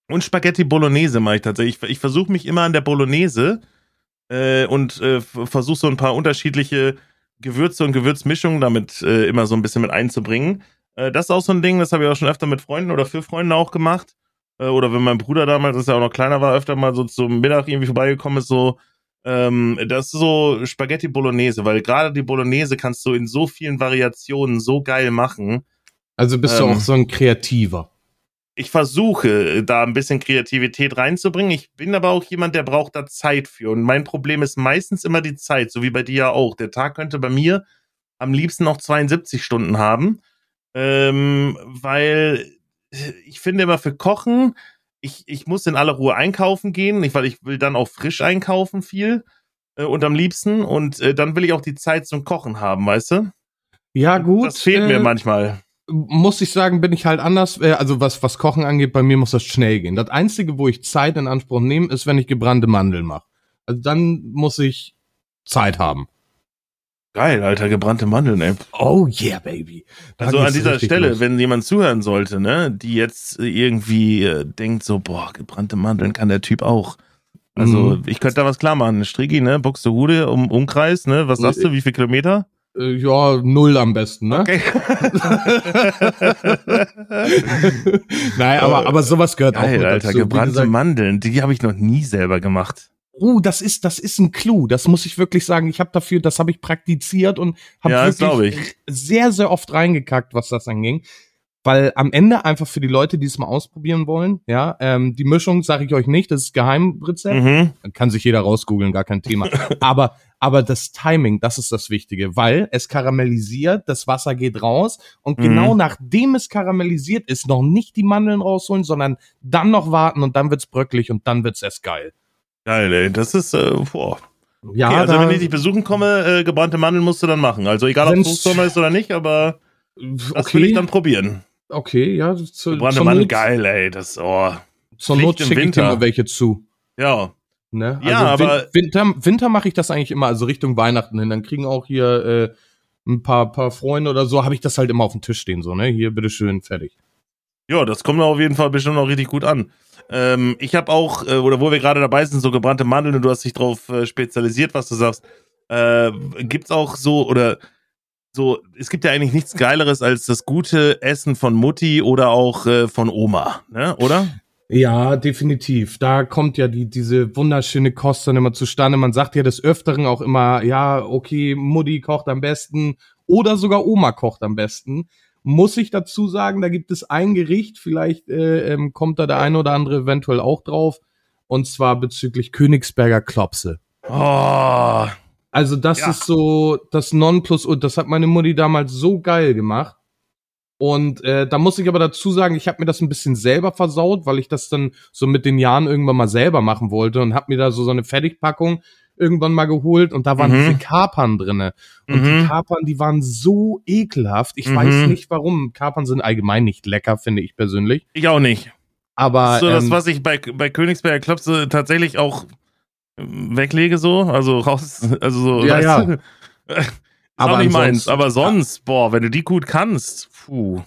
Und Spaghetti Bolognese mache ich tatsächlich. Ich, ich versuche mich immer an der Bolognese äh, und äh, versuche so ein paar unterschiedliche Gewürze und Gewürzmischungen damit äh, immer so ein bisschen mit einzubringen. Äh, das ist auch so ein Ding, das habe ich auch schon öfter mit Freunden oder für Freunde auch gemacht. Äh, oder wenn mein Bruder damals, das ja auch noch kleiner war, öfter mal so zum Mittag irgendwie vorbeigekommen ist, so, ähm, das ist so Spaghetti Bolognese, weil gerade die Bolognese kannst du in so vielen Variationen so geil machen. Also bist ähm, du auch so ein Kreativer. Ich versuche, da ein bisschen Kreativität reinzubringen. Ich bin aber auch jemand, der braucht da Zeit für. Und mein Problem ist meistens immer die Zeit, so wie bei dir ja auch. Der Tag könnte bei mir am liebsten noch 72 Stunden haben. Ähm, weil ich finde immer für Kochen, ich, ich muss in aller Ruhe einkaufen gehen, weil ich will dann auch frisch einkaufen viel äh, und am liebsten und äh, dann will ich auch die Zeit zum Kochen haben, weißt du? Ja, gut. Das fehlt mir äh, manchmal. Muss ich sagen, bin ich halt anders. Äh, also was, was Kochen angeht, bei mir muss das schnell gehen. Das Einzige, wo ich Zeit in Anspruch nehme, ist, wenn ich gebrannte Mandeln mache. Also dann muss ich Zeit haben. Geil, Alter, gebrannte Mandeln, ey. Oh yeah, baby. Da also an dieser Stelle, los. wenn jemand zuhören sollte, ne, die jetzt irgendwie äh, denkt so, boah, gebrannte Mandeln kann der Typ auch. Also, mhm. ich könnte da was klar machen. Strigi, ne, Buxtehude um Umkreis, ne, was sagst du, wie viel Kilometer? Äh, ja, null am besten, ne? Okay. Nein, aber, aber sowas gehört Geil, auch mit Alter, dazu. gebrannte gesagt, Mandeln, die habe ich noch nie selber gemacht. Oh, das ist, das ist ein Clou. Das muss ich wirklich sagen. Ich habe dafür, das habe ich praktiziert und habe ja, wirklich sehr, sehr oft reingekackt, was das anging weil am Ende einfach für die Leute, die es mal ausprobieren wollen, ja, ähm, die Mischung sage ich euch nicht, das ist Geheimrezept, mhm. kann sich jeder rausgoogeln, gar kein Thema. aber aber das Timing, das ist das Wichtige, weil es karamellisiert, das Wasser geht raus und mhm. genau nachdem es karamellisiert ist, noch nicht die Mandeln rausholen, sondern dann noch warten und dann wird's bröcklig und dann wird's erst geil. Geil, ey, das ist äh, boah. Ja, okay, also wenn ich dich besuchen komme, äh, gebrannte Mandeln musst du dann machen. Also egal, ob es Hochsommer ist oder nicht, aber das okay. will ich dann probieren. Okay, ja. Zu, Gebrannte Mandeln, geil, ey. Das, oh. Zur Not schicke ich dir mal welche zu. Ja. Ne? Also ja, aber Winter, Winter mache ich das eigentlich immer, also Richtung Weihnachten hin. Dann kriegen auch hier äh, ein paar, paar Freunde oder so, habe ich das halt immer auf dem Tisch stehen, so, ne? Hier, bitteschön, fertig. Ja, das kommt auf jeden Fall bestimmt auch richtig gut an. Ähm, ich habe auch, äh, oder wo wir gerade dabei sind, so gebrannte Mandeln und du hast dich drauf äh, spezialisiert, was du sagst. Äh, gibt's auch so, oder so, es gibt ja eigentlich nichts Geileres als das gute Essen von Mutti oder auch äh, von Oma, ne? Oder? Ja, definitiv. Da kommt ja die, diese wunderschöne Kost dann immer zustande. Man sagt ja des Öfteren auch immer, ja, okay, Mutti kocht am besten oder sogar Oma kocht am besten. Muss ich dazu sagen, da gibt es ein Gericht, vielleicht äh, ähm, kommt da der eine oder andere eventuell auch drauf, und zwar bezüglich Königsberger Klopse. Oh, also das ja. ist so das Nonplus und das hat meine Mutti damals so geil gemacht. Und äh, da muss ich aber dazu sagen, ich habe mir das ein bisschen selber versaut, weil ich das dann so mit den Jahren irgendwann mal selber machen wollte und habe mir da so, so eine Fertigpackung irgendwann mal geholt und da waren mhm. diese Kapern drinne. Und mhm. die Kapern, die waren so ekelhaft. Ich mhm. weiß nicht warum. Kapern sind allgemein nicht lecker, finde ich persönlich. Ich auch nicht. Aber so das, ähm, was ich bei, bei Königsberger Klopse tatsächlich auch weglege so, also raus, also so, ja, ja. Du? aber nicht meins, aber sonst, ja. boah, wenn du die gut kannst, puh.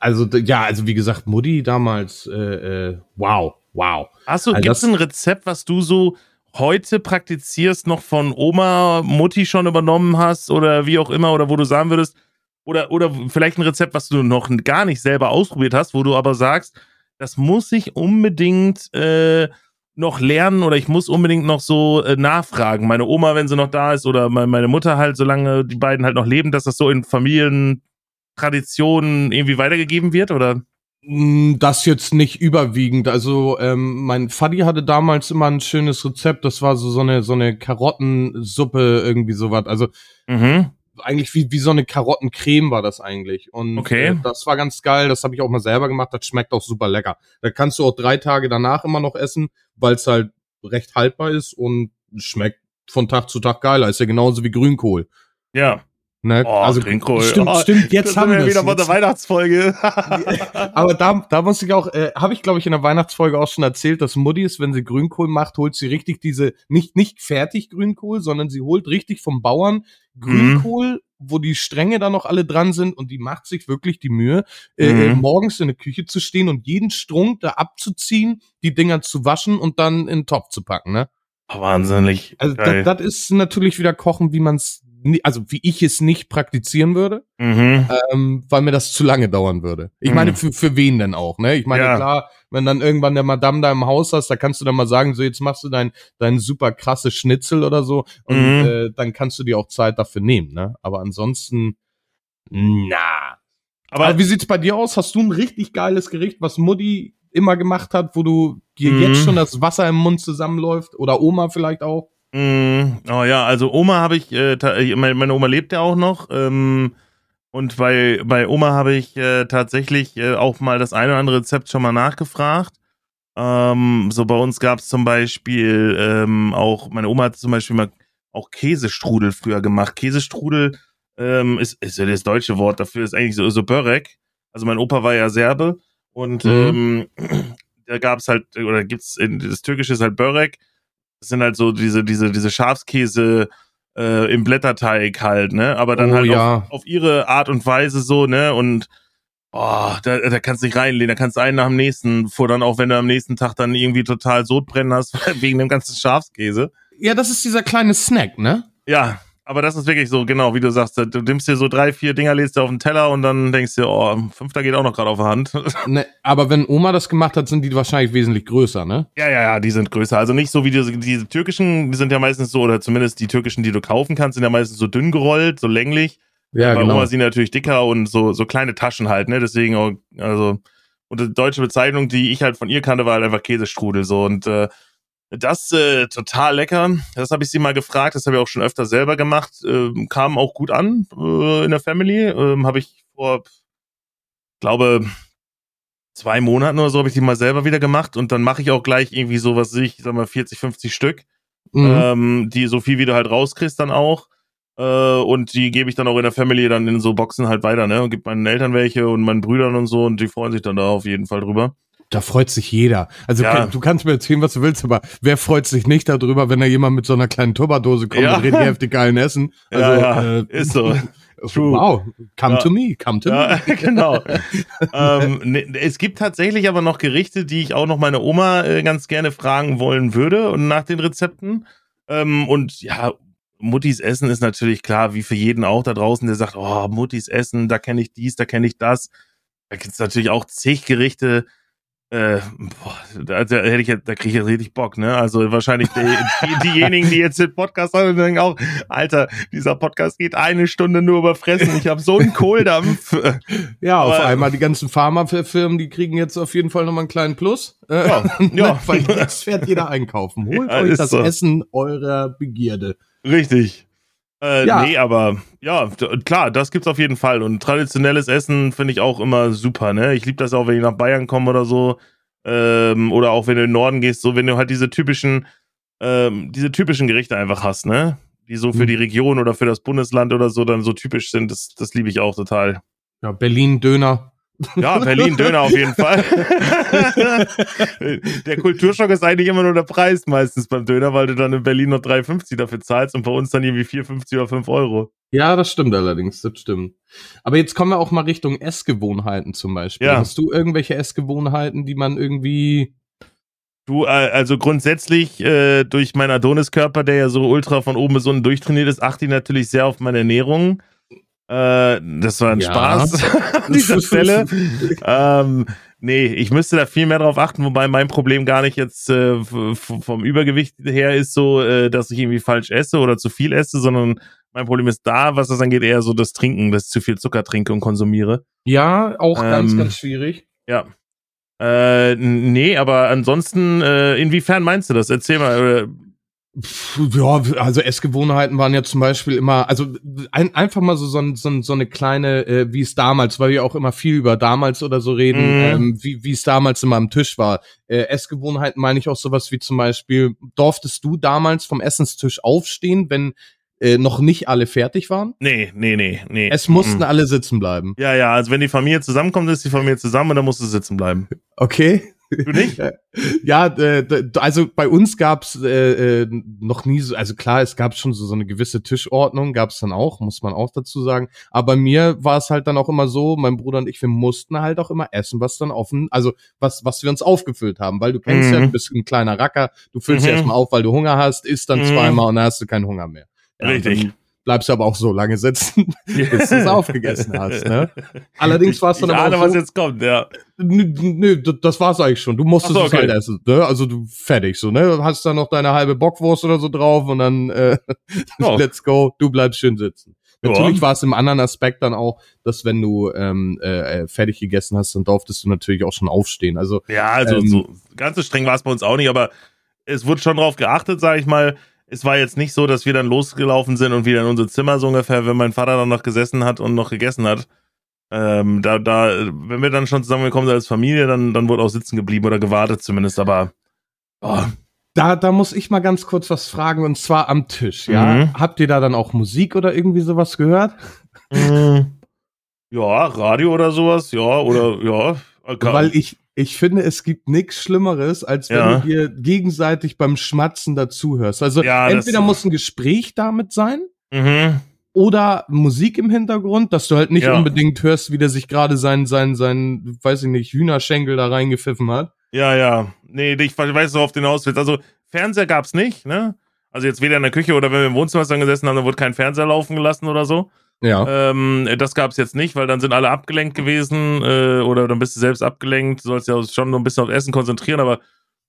Also ja, also wie gesagt, Mutti damals, äh, äh, wow, wow. Hast du, also gibt's ein Rezept, was du so heute praktizierst, noch von Oma, Mutti schon übernommen hast oder wie auch immer, oder wo du sagen würdest, oder, oder vielleicht ein Rezept, was du noch gar nicht selber ausprobiert hast, wo du aber sagst, das muss ich unbedingt äh, noch lernen oder ich muss unbedingt noch so äh, nachfragen. Meine Oma, wenn sie noch da ist, oder meine Mutter halt, solange die beiden halt noch leben, dass das so in Familientraditionen irgendwie weitergegeben wird, oder? Mm, das jetzt nicht überwiegend. Also ähm, mein Vati hatte damals immer ein schönes Rezept. Das war so so eine so eine Karottensuppe irgendwie sowas. Also mhm eigentlich wie, wie so eine Karottencreme war das eigentlich. Und okay. äh, das war ganz geil. Das habe ich auch mal selber gemacht. Das schmeckt auch super lecker. Da kannst du auch drei Tage danach immer noch essen, weil es halt recht haltbar ist und schmeckt von Tag zu Tag geiler. Ist ja genauso wie Grünkohl. Ja. Ne? Oh, also Grünkohl. Stimmt, oh, stimmt, jetzt haben wir wieder von der Weihnachtsfolge. Aber da, da muss ich auch, äh, habe ich glaube ich in der Weihnachtsfolge auch schon erzählt, dass Mutti ist, wenn sie Grünkohl macht, holt sie richtig diese, nicht, nicht fertig Grünkohl, sondern sie holt richtig vom Bauern Grünkohl, mhm. wo die Stränge da noch alle dran sind und die macht sich wirklich die Mühe, äh, mhm. äh, morgens in der Küche zu stehen und jeden Strunk da abzuziehen, die Dinger zu waschen und dann in den Topf zu packen, ne? Wahnsinnig. Also das, das ist natürlich wieder Kochen, wie man es also wie ich es nicht praktizieren würde, mhm. ähm, weil mir das zu lange dauern würde. Ich mhm. meine, für, für wen denn auch, ne? Ich meine, ja. klar, wenn dann irgendwann der Madame da im Haus hast, da kannst du dann mal sagen, so jetzt machst du dein, dein super krasse Schnitzel oder so und mhm. äh, dann kannst du dir auch Zeit dafür nehmen, ne? Aber ansonsten, na. Aber, Aber wie sieht's bei dir aus? Hast du ein richtig geiles Gericht, was Mutti immer gemacht hat, wo du dir jetzt mhm. schon das Wasser im Mund zusammenläuft? Oder Oma vielleicht auch? Mm, oh ja, also Oma habe ich, äh, meine Oma lebt ja auch noch. Ähm, und bei, bei Oma habe ich äh, tatsächlich äh, auch mal das eine oder andere Rezept schon mal nachgefragt. Ähm, so bei uns gab es zum Beispiel ähm, auch, meine Oma hat zum Beispiel mal auch Käsestrudel früher gemacht. Käsestrudel ähm, ist, ist ja das deutsche Wort dafür, ist eigentlich so, so Börek. Also mein Opa war ja Serbe und mhm. ähm, da gab's halt, oder gibt's, das Türkische ist halt Börek. Das sind halt so diese, diese, diese Schafskäse, äh, im Blätterteig halt, ne? Aber dann oh, halt ja. auf, auf, ihre Art und Weise so, ne? Und oh, da, da kannst du dich reinlehnen, da kannst du einen nach dem nächsten, vor dann auch wenn du am nächsten Tag dann irgendwie total Sodbrennen hast, wegen dem ganzen Schafskäse. Ja, das ist dieser kleine Snack, ne? Ja, aber das ist wirklich so, genau, wie du sagst, du nimmst dir so drei, vier Dinger, lädst dir auf den Teller und dann denkst du, oh, fünfter geht auch noch gerade auf der Hand. Ne, aber wenn Oma das gemacht hat, sind die wahrscheinlich wesentlich größer, ne? Ja, ja, ja, die sind größer. Also nicht so wie diese, diese türkischen, die sind ja meistens so, oder zumindest die türkischen, die du kaufen kannst, sind ja meistens so dünn gerollt, so länglich. Ja, Bei genau. Oma sind natürlich dicker und so, so kleine Taschen halt, ne? Deswegen, auch, also, und die deutsche Bezeichnung, die ich halt von ihr kannte, war halt einfach Käsestrudel so und äh, das äh, total lecker. Das habe ich sie mal gefragt. Das habe ich auch schon öfter selber gemacht. Ähm, kam auch gut an äh, in der Family. Ähm, habe ich vor, glaube zwei Monaten oder so habe ich die mal selber wieder gemacht und dann mache ich auch gleich irgendwie so was ich sag mal 40, 50 Stück, mhm. ähm, die so viel wie du halt rauskriegst dann auch. Äh, und die gebe ich dann auch in der Family dann in so Boxen halt weiter, ne? Und gebe meinen Eltern welche und meinen Brüdern und so und die freuen sich dann da auf jeden Fall drüber. Da freut sich jeder. Also ja. du kannst mir erzählen, was du willst, aber wer freut sich nicht darüber, wenn da jemand mit so einer kleinen Tupperdose kommt ja. und redet heftig geilen Essen? Also, ja, ja. Äh, ist so. True. Wow, come ja. to me, come to ja, me. genau. ähm, ne, es gibt tatsächlich aber noch Gerichte, die ich auch noch meine Oma äh, ganz gerne fragen wollen würde und nach den Rezepten. Ähm, und ja, Muttis Essen ist natürlich klar, wie für jeden auch da draußen, der sagt, oh, Muttis Essen, da kenne ich dies, da kenne ich das. Da gibt es natürlich auch zig Gerichte, äh, boah, da, da hätte ich da kriege ich jetzt richtig Bock, ne? Also wahrscheinlich die, die, diejenigen, die jetzt den Podcast haben, denken auch, Alter, dieser Podcast geht eine Stunde nur über Fressen. Ich habe so einen Kohldampf. Ja, auf Aber, einmal die ganzen Pharmafirmen, die kriegen jetzt auf jeden Fall nochmal einen kleinen Plus. Äh, ja, ja. Weil jetzt fährt jeder einkaufen. Holt ja, euch das so. Essen eurer Begierde. Richtig. Äh, ja. Nee, aber ja, klar, das gibt's auf jeden Fall. Und traditionelles Essen finde ich auch immer super, ne? Ich liebe das auch, wenn ich nach Bayern komme oder so. Ähm, oder auch wenn du in den Norden gehst, so wenn du halt diese typischen, ähm, diese typischen Gerichte einfach hast, ne? Die so für mhm. die Region oder für das Bundesland oder so dann so typisch sind, das, das liebe ich auch total. Ja, Berlin Döner. Ja, Berlin Döner auf jeden Fall. der Kulturschock ist eigentlich immer nur der Preis meistens beim Döner, weil du dann in Berlin noch 3,50 dafür zahlst und bei uns dann irgendwie 4,50 oder 5 Euro. Ja, das stimmt allerdings, das stimmt. Aber jetzt kommen wir auch mal Richtung Essgewohnheiten zum Beispiel. Ja. Hast du irgendwelche Essgewohnheiten, die man irgendwie Du, äh, also grundsätzlich äh, durch meinen Adoniskörper, der ja so ultra von oben bis unten durchtrainiert ist, achte ich natürlich sehr auf meine Ernährung. Äh, das war ein ja. Spaß an dieser Stelle. ähm, nee, ich müsste da viel mehr drauf achten, wobei mein Problem gar nicht jetzt äh, vom Übergewicht her ist so, äh, dass ich irgendwie falsch esse oder zu viel esse, sondern mein Problem ist da, was das angeht, eher so das Trinken, dass ich zu viel Zucker trinke und konsumiere. Ja, auch ähm, ganz, ganz schwierig. Ja. Äh, nee, aber ansonsten, äh, inwiefern meinst du das? Erzähl mal. Ja, also Essgewohnheiten waren ja zum Beispiel immer, also ein, einfach mal so, so, so, so eine kleine, äh, wie es damals, weil wir auch immer viel über damals oder so reden, mm. ähm, wie, wie es damals immer am Tisch war. Äh, Essgewohnheiten meine ich auch sowas wie zum Beispiel, durftest du damals vom Essenstisch aufstehen, wenn äh, noch nicht alle fertig waren? Nee, nee, nee, nee. Es mussten mm. alle sitzen bleiben. Ja, ja, also wenn die Familie zusammenkommt, ist die Familie zusammen und dann musst du sitzen bleiben. Okay. Du nicht? ja, äh, also bei uns gab's äh, äh, noch nie so, also klar, es gab schon so, so eine gewisse Tischordnung, gab's dann auch, muss man auch dazu sagen. Aber bei mir war es halt dann auch immer so, mein Bruder und ich, wir mussten halt auch immer essen, was dann offen, also was, was wir uns aufgefüllt haben, weil du kennst mhm. ja, du bist ein kleiner Racker, du füllst mhm. erstmal auf, weil du Hunger hast, isst dann mhm. zweimal und dann hast du keinen Hunger mehr. Ja, Richtig bleibst du aber auch so lange sitzen, bis du es aufgegessen hast. Ne? Allerdings war es dann ich aber ahne, auch so, was jetzt kommt, ja. Nö, nö das war's eigentlich schon. Du musstest so, okay. es halt essen, ne? Also du fertig so, ne? Hast dann noch deine halbe Bockwurst oder so drauf und dann äh, oh. let's go, du bleibst schön sitzen. Natürlich war es im anderen Aspekt dann auch, dass wenn du ähm, äh, äh, fertig gegessen hast, dann durftest du natürlich auch schon aufstehen. Also ja, also ähm, so ganz so streng war es bei uns auch nicht, aber es wurde schon drauf geachtet, sage ich mal es war jetzt nicht so, dass wir dann losgelaufen sind und wieder in unser Zimmer so ungefähr, wenn mein Vater dann noch gesessen hat und noch gegessen hat. ähm, da, da, wenn wir dann schon zusammengekommen sind als Familie, dann, dann wurde auch sitzen geblieben oder gewartet zumindest, aber oh. Da, da muss ich mal ganz kurz was fragen und zwar am Tisch, ja. Mhm. Habt ihr da dann auch Musik oder irgendwie sowas gehört? Mhm. Ja, Radio oder sowas, ja, oder ja. Weil ich, ich finde, es gibt nichts Schlimmeres, als wenn ja. du dir gegenseitig beim Schmatzen dazuhörst. Also ja, entweder muss ein Gespräch damit sein, mhm oder Musik im Hintergrund, dass du halt nicht ja. unbedingt hörst, wie der sich gerade sein, sein, sein, weiß ich nicht, Hühnerschenkel da reingepfiffen hat. Ja, ja. Nee, ich weiß so auf den Auswitz. Also Fernseher gab's nicht, ne? Also jetzt weder in der Küche oder wenn wir im Wohnzimmer gesessen haben, dann wurde kein Fernseher laufen gelassen oder so. Ja. Ähm, das gab's jetzt nicht, weil dann sind alle abgelenkt gewesen äh, oder dann bist du selbst abgelenkt. Du sollst ja schon nur ein bisschen auf Essen konzentrieren, aber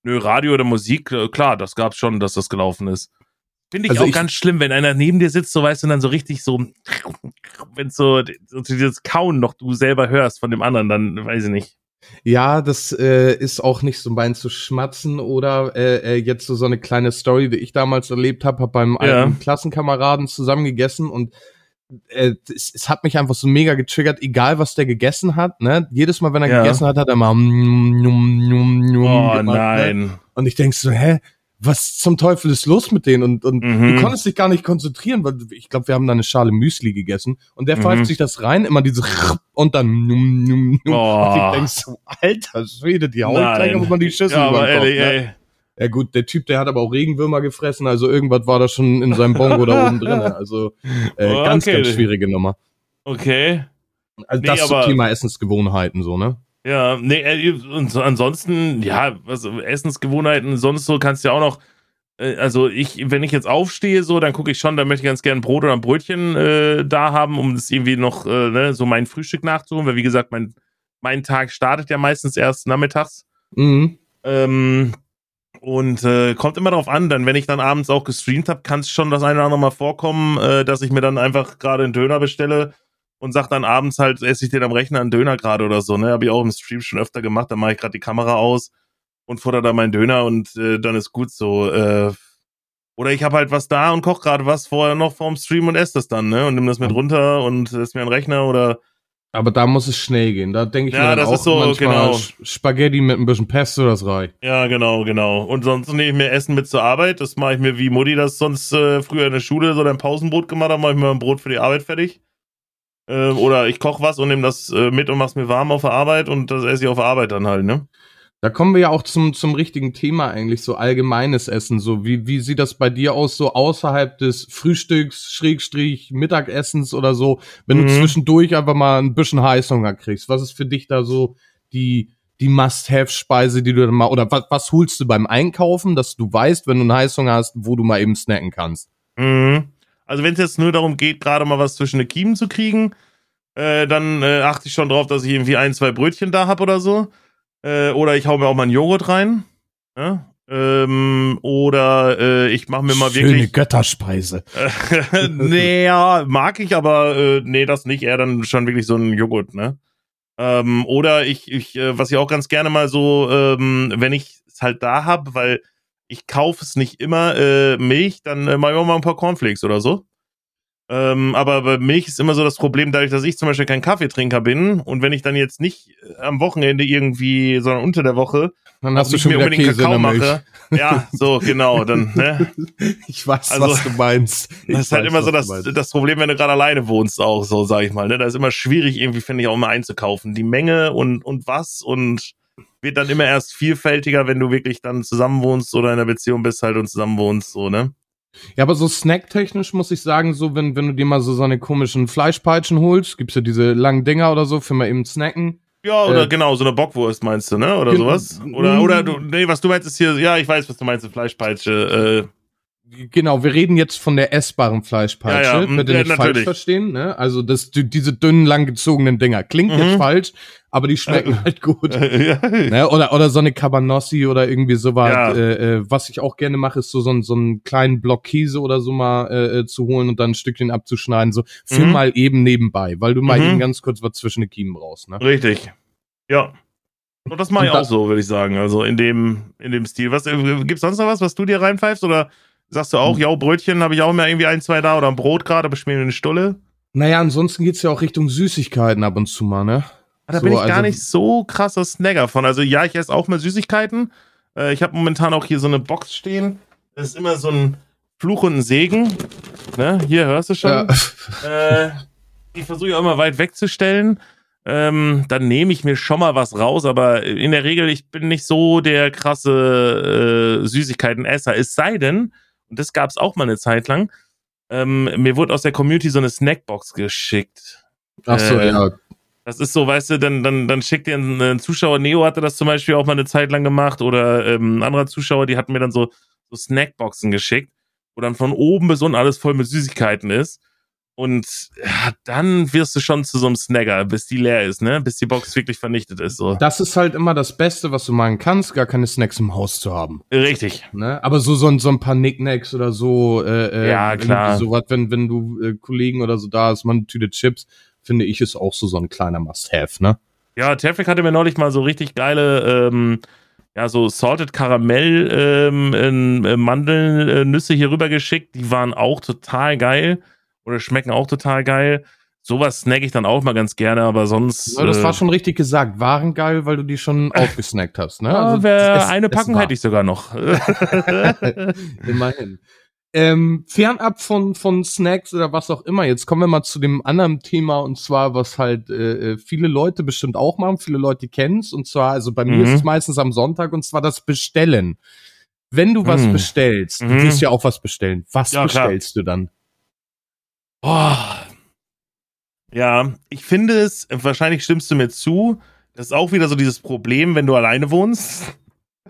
nö, Radio oder Musik, äh, klar, das gab's schon, dass das gelaufen ist. Finde ich also auch ich, ganz schlimm, wenn einer neben dir sitzt, so weißt du, dann so richtig so, wenn so, so dieses Kauen noch du selber hörst von dem anderen, dann weiß ich nicht. Ja, das äh, ist auch nicht so mein zu schmatzen oder äh, äh, jetzt so so eine kleine Story, die ich damals erlebt habe, habe beim ja. alten Klassenkameraden zusammen gegessen und äh, es, es, hat mich einfach so mega getriggert, egal was der gegessen hat, ne? Jedes Mal, wenn er ja. gegessen hat, hat er mal mm, num, num, num, Oh gemacht, ne? nein. Ne? Und ich denk so, hä? was zum Teufel ist los mit denen? Und, und mhm. du konntest dich gar nicht konzentrieren, weil ich glaube, wir haben da eine Schale Müsli gegessen und der mhm. pfeift sich das rein, immer diese und dann num, num, num. Oh. Und ich denk so, alter Schwede, die Haut auf man die Schüssel ja, aber ehrlich, ne? ey. Ja gut, der Typ, der hat aber auch Regenwürmer gefressen, also irgendwas war da schon in seinem Bongo da oben drin. Also äh, oh, ganz, ganz schwierige Nummer. Okay. Also nee, das zum Thema Essensgewohnheiten so, ne? Ja, nee, äh, und ansonsten, ja, was, Essensgewohnheiten, sonst so kannst du ja auch noch, äh, also ich, wenn ich jetzt aufstehe, so, dann gucke ich schon, dann möchte ich ganz gerne ein Brot oder ein Brötchen äh, da haben, um das irgendwie noch, äh, ne, so mein Frühstück nachzuholen, weil wie gesagt, mein, mein Tag startet ja meistens erst nachmittags. Mhm. Ähm, und äh, kommt immer darauf an, dann wenn ich dann abends auch gestreamt habe, kann es schon das eine oder andere Mal vorkommen, äh, dass ich mir dann einfach gerade einen Döner bestelle und sag dann abends halt, esse ich den am Rechner einen Döner gerade oder so, ne? Habe ich auch im Stream schon öfter gemacht, dann mache ich gerade die Kamera aus und futter da meinen Döner und äh, dann ist gut so. Äh, oder ich habe halt was da und koch gerade was vorher noch vorm Stream und esse das dann, ne? Und nimm das mit runter und ist mir ein Rechner oder. Aber da muss es schnell gehen. Da denke ich ja, mir das auch ist so, manchmal genau. Spaghetti mit ein bisschen Pesto, das reicht. Ja, genau, genau. Und sonst nehme ich mir Essen mit zur Arbeit. Das mache ich mir, wie Mutti das sonst äh, früher in der Schule so ein Pausenbrot gemacht hat, mache ich mir ein Brot für die Arbeit fertig. Äh, oder ich koche was und nehme das äh, mit und mach's mir warm auf der Arbeit und das esse ich auf der Arbeit dann halt, ne? Da kommen wir ja auch zum, zum richtigen Thema eigentlich, so allgemeines Essen. So, wie, wie sieht das bei dir aus, so außerhalb des Frühstücks, Schrägstrich, Mittagessens oder so, wenn mhm. du zwischendurch einfach mal ein bisschen Heißhunger kriegst? Was ist für dich da so die, die Must-Have-Speise, die du dann mal, oder was, was holst du beim Einkaufen, dass du weißt, wenn du einen Heißhunger hast, wo du mal eben snacken kannst? Mhm. Also wenn es jetzt nur darum geht, gerade mal was zwischen den Kiemen zu kriegen, äh, dann äh, achte ich schon drauf, dass ich irgendwie ein, zwei Brötchen da habe oder so. Äh, oder ich hau mir auch mal einen Joghurt rein. Ja? Ähm, oder äh, ich mache mir mal Schöne wirklich. Götterspeise. nee, ja, mag ich, aber äh, nee, das nicht. Eher dann schon wirklich so ein Joghurt, ne? Ähm, oder ich, ich äh, was ich auch ganz gerne mal so, ähm, wenn ich es halt da hab, weil ich kaufe es nicht immer äh, Milch, dann äh, mache ich auch mal ein paar Cornflakes oder so. Ähm, aber bei Milch ist immer so das Problem, dadurch, dass ich zum Beispiel kein Kaffeetrinker bin und wenn ich dann jetzt nicht äh, am Wochenende irgendwie, sondern unter der Woche, dann hast du schon wieder Käse Kakao mache. Ja, so, genau, dann, ne? Ich weiß, also, was du meinst. Ich das ist halt immer so das, das Problem, wenn du gerade alleine wohnst, auch so, sag ich mal, ne? Da ist immer schwierig, irgendwie, finde ich, auch mal einzukaufen. Die Menge und, und was und wird dann immer erst vielfältiger, wenn du wirklich dann zusammenwohnst oder in einer Beziehung bist halt und zusammenwohnst, so, ne? Ja, aber so snacktechnisch muss ich sagen, so wenn, wenn du dir mal so so eine komischen Fleischpeitschen holst, gibt's ja diese langen Dinger oder so für mal eben snacken. Ja, oder äh, genau, so eine Bockwurst meinst du, ne? Oder sowas? Oder, oder du, nee, was du meinst ist hier, ja, ich weiß, was du meinst, eine Fleischpeitsche, äh, Genau, wir reden jetzt von der essbaren Fleischpeitsche, ja, ja, bitte ja, nicht natürlich. falsch verstehen. Ne? Also das, die, diese dünnen, langgezogenen Dinger. Klingt mhm. jetzt falsch, aber die schmecken äh, halt gut. ja. ne? oder, oder so eine Cabanossi oder irgendwie sowas. Ja. Äh, äh, was ich auch gerne mache, ist so, so, so einen kleinen Block Käse oder so mal äh, äh, zu holen und dann ein Stückchen abzuschneiden. So für mhm. mal eben nebenbei, weil du mal mhm. eben ganz kurz was zwischen den Kiemen brauchst. Ne? Richtig. Ja. Und das mache ich auch so, würde ich sagen. Also in dem, in dem Stil. Was, äh, gibt's sonst noch was, was du dir reinpfeifst oder Sagst du auch, hm. ja, Brötchen habe ich auch immer irgendwie ein, zwei da oder ein Brot gerade, aber ich mir eine Stulle? Naja, ansonsten geht's ja auch Richtung Süßigkeiten ab und zu mal, ne? Ah, da so, bin ich also, gar nicht so krasser Snagger von. Also ja, ich esse auch mal Süßigkeiten. Äh, ich habe momentan auch hier so eine Box stehen. Das ist immer so ein Fluch und ein Segen. Ne? Hier hörst du schon. Ja. Äh, die versuche ich auch immer weit wegzustellen. Ähm, dann nehme ich mir schon mal was raus, aber in der Regel, ich bin nicht so der krasse äh, Süßigkeiten-Esser. Es sei denn, und das gab es auch mal eine Zeit lang, ähm, mir wurde aus der Community so eine Snackbox geschickt. Ach so, äh, ja. Das ist so, weißt du, dann, dann, dann schickt dir ein, ein, Zuschauer, Neo hatte das zum Beispiel auch mal eine Zeit lang gemacht oder ähm, ein anderer Zuschauer, die hatten mir dann so, so Snackboxen geschickt, wo dann von oben bis unten alles voll mit Süßigkeiten ist. Und ja, dann wirst du schon zu so einem Snagger, bis die leer ist, ne? Bis die Box wirklich vernichtet ist. So. Das ist halt immer das Beste, was du machen kannst, gar keine Snacks im Haus zu haben. Richtig. Ne? Aber so, so, so ein paar Nicknacks oder so, äh, äh ja, klar. So was, wenn, wenn du äh, Kollegen oder so da hast, man eine Tüte Chips, finde ich, ist auch so, so ein kleiner Must-Have, ne? Ja, Tefrik hatte mir neulich mal so richtig geile, ähm, ja, so Salted Karamell ähm, äh, Mandelnüsse hier rüber geschickt. Die waren auch total geil oder schmecken auch total geil. Sowas snack ich dann auch mal ganz gerne, aber sonst. Ja, das äh, war schon richtig gesagt. Waren geil, weil du die schon aufgesnackt hast, ne? Also, wär, eine Packung hätte ich sogar noch. Immerhin. Ähm, fernab von, von Snacks oder was auch immer, jetzt kommen wir mal zu dem anderen Thema und zwar, was halt äh, äh viele Leute bestimmt auch machen, viele Leute kennen's und zwar, also bei mhm. mir ist es meistens am Sonntag und zwar das Bestellen. Wenn du was mhm. bestellst, du mhm. wirst ja auch was bestellen. Was ja, bestellst klar. du dann? Oh. Ja, ich finde es, wahrscheinlich stimmst du mir zu, das ist auch wieder so dieses Problem, wenn du alleine wohnst.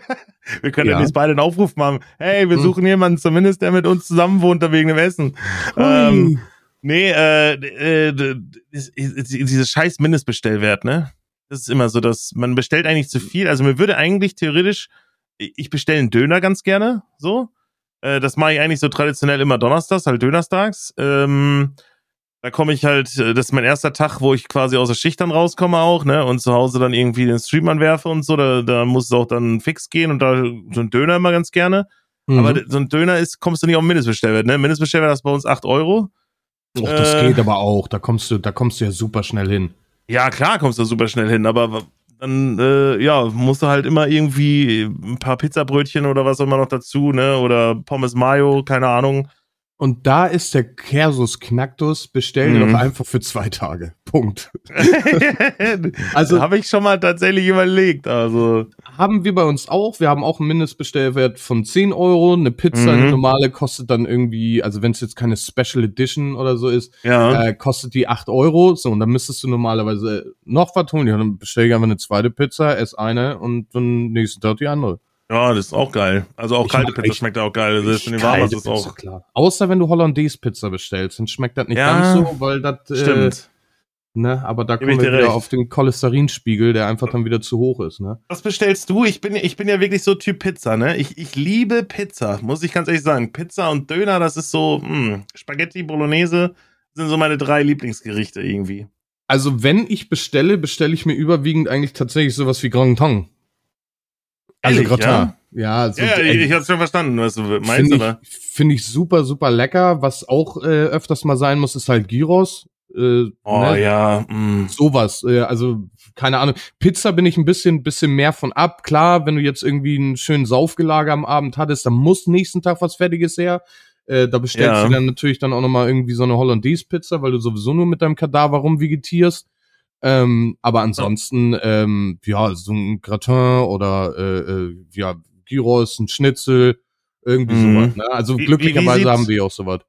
wir können ja. jetzt beide einen Aufruf machen. Hey, wir hm. suchen hm. jemanden zumindest, der mit uns zusammen wohnt, wegen dem Essen. Ähm, nee, äh, äh, dieses scheiß Mindestbestellwert, ne? Das ist immer so, dass man bestellt eigentlich zu viel. Also mir würde eigentlich theoretisch, ich bestelle einen Döner ganz gerne, so. Äh, das mache ich eigentlich so traditionell immer donnerstags, halt dönerstags. Ähm, da komme ich halt, äh, das ist mein erster Tag, wo ich quasi aus der Schicht dann rauskomme auch, ne? Und zu Hause dann irgendwie den Stream anwerfe und so. Da, da muss es auch dann fix gehen und da so ein Döner immer ganz gerne. Mhm. Aber so ein Döner ist, kommst du nicht auf Mindestbestellwert, ne? Mindestbestellwert ist bei uns 8 Euro. Doch, das äh, geht aber auch. Da kommst du, da kommst du ja super schnell hin. Ja, klar kommst du super schnell hin, aber dann äh, ja, musst du halt immer irgendwie ein paar Pizzabrötchen oder was auch immer noch dazu, ne? Oder Pommes Mayo, keine Ahnung. Und da ist der Kersus Knacktus, bestellen mhm. doch einfach für zwei Tage. Punkt. also habe ich schon mal tatsächlich überlegt. Also haben wir bei uns auch. Wir haben auch einen Mindestbestellwert von 10 Euro. Eine Pizza, mhm. eine normale, kostet dann irgendwie, also wenn es jetzt keine Special Edition oder so ist, ja. äh, kostet die 8 Euro. So, und dann müsstest du normalerweise noch was tun. Ja, dann bestell ich einfach eine zweite Pizza, ess eine und dann nächsten Tag die andere. Ja, das ist auch geil. Also auch ich kalte Pizza schmeckt auch geil. Das ist in warm, ist auch. Klar. Außer wenn du Hollandaise Pizza bestellst, dann schmeckt das nicht ja, ganz so, weil das. Äh, stimmt. Äh, Ne, aber da kommen wir wieder recht. auf den Cholesterinspiegel, der einfach dann wieder zu hoch ist. Ne? Was bestellst du? Ich bin, ich bin ja wirklich so Typ Pizza. Ne? Ich, ich liebe Pizza, muss ich ganz ehrlich sagen. Pizza und Döner, das ist so, mh, hm, Spaghetti Bolognese sind so meine drei Lieblingsgerichte irgendwie. Also wenn ich bestelle, bestelle ich mir überwiegend eigentlich tatsächlich sowas wie Grand Tong. Also Gratin. Ja? Ja, also, ja, ich, ich hab's schon verstanden, was du meinst, aber. Finde ich super, super lecker. Was auch äh, öfters mal sein muss, ist halt Gyros. Äh, oh ne? ja. Mm. Sowas. Äh, also, keine Ahnung. Pizza bin ich ein bisschen, bisschen mehr von ab. Klar, wenn du jetzt irgendwie einen schönen Saufgelager am Abend hattest, dann muss nächsten Tag was Fertiges her. Äh, da bestellst ja. du dann natürlich dann auch nochmal irgendwie so eine Hollandaise-Pizza, weil du sowieso nur mit deinem Kadaver rumvegetierst. Ähm, aber ansonsten, ähm, ja, so ein Gratin oder äh, äh, ja, Gyros, ein Schnitzel, irgendwie mhm. sowas. Ne? Also wie, glücklicherweise wie, wie haben wir auch sowas.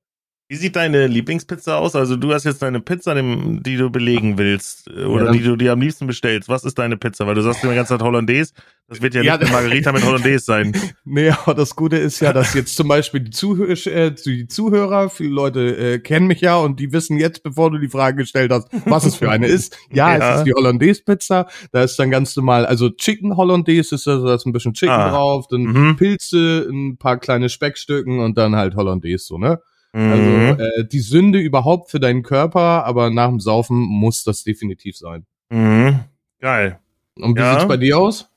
Wie sieht deine Lieblingspizza aus? Also du hast jetzt deine Pizza, die du belegen willst äh, oder ja, die du dir am liebsten bestellst. Was ist deine Pizza? Weil du sagst immer die ganze Zeit Hollandaise. Das wird ja, ja nicht eine Margarita mit Hollandaise sein. Nee, aber das Gute ist ja, dass jetzt zum Beispiel die, Zuhör äh, die Zuhörer, viele Leute äh, kennen mich ja und die wissen jetzt, bevor du die Frage gestellt hast, was es für eine ist. Ja, ja. es ist die Hollandaise-Pizza. Da ist dann ganz normal, also Chicken Hollandaise ist also da ist ein bisschen Chicken ah. drauf, dann mhm. Pilze, ein paar kleine Speckstücken und dann halt Hollandaise so, ne? Also mhm. äh, die Sünde überhaupt für deinen Körper, aber nach dem Saufen muss das definitiv sein. Mhm. Geil. Und wie ja. sieht's bei dir aus?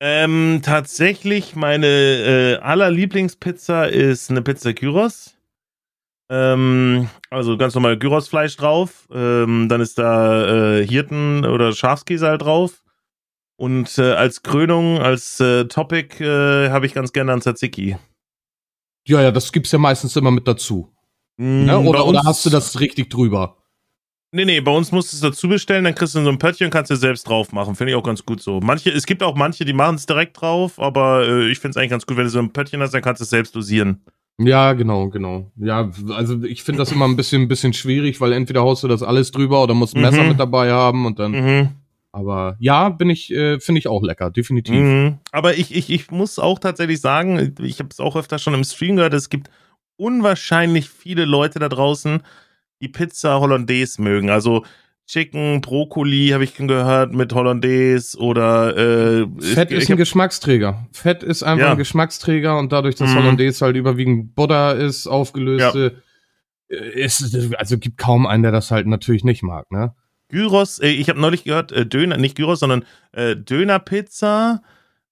Ähm, tatsächlich, meine äh, allerlieblingspizza ist eine Pizza Gyros. Ähm, also ganz normal Gyrosfleisch drauf. Ähm, dann ist da äh, Hirten- oder Schafskäse halt drauf. Und äh, als Krönung, als äh, Topic äh, habe ich ganz gerne einen Tzatziki. Ja, ja, das gibt's ja meistens immer mit dazu. Mm, ne? oder, oder hast du das richtig drüber? Nee, nee, bei uns musst du es dazu bestellen, dann kriegst du so ein Pöttchen und kannst du selbst drauf machen. Finde ich auch ganz gut so. Manche, es gibt auch manche, die machen es direkt drauf, aber äh, ich finde es eigentlich ganz gut, wenn du so ein Pöttchen hast, dann kannst du es selbst dosieren. Ja, genau, genau. Ja, also ich finde das immer ein bisschen, ein bisschen schwierig, weil entweder haust du das alles drüber oder musst ein Messer mhm. mit dabei haben und dann. Mhm. Aber ja, bin ich, äh, finde ich auch lecker, definitiv. Mhm. Aber ich, ich, ich muss auch tatsächlich sagen, ich habe es auch öfter schon im Stream gehört, es gibt unwahrscheinlich viele Leute da draußen, die Pizza Hollandaise mögen. Also Chicken, Brokkoli habe ich gehört mit Hollandaise oder äh, Fett ich, ist ein Geschmacksträger. Fett ist einfach ja. ein Geschmacksträger und dadurch, dass mhm. Hollandaise halt überwiegend Butter ist, aufgelöste, ja. Äh, ist, also gibt kaum einen, der das halt natürlich nicht mag, ne? Gyros, äh, ich habe neulich gehört, äh, Döner, nicht Gyros, sondern äh, Dönerpizza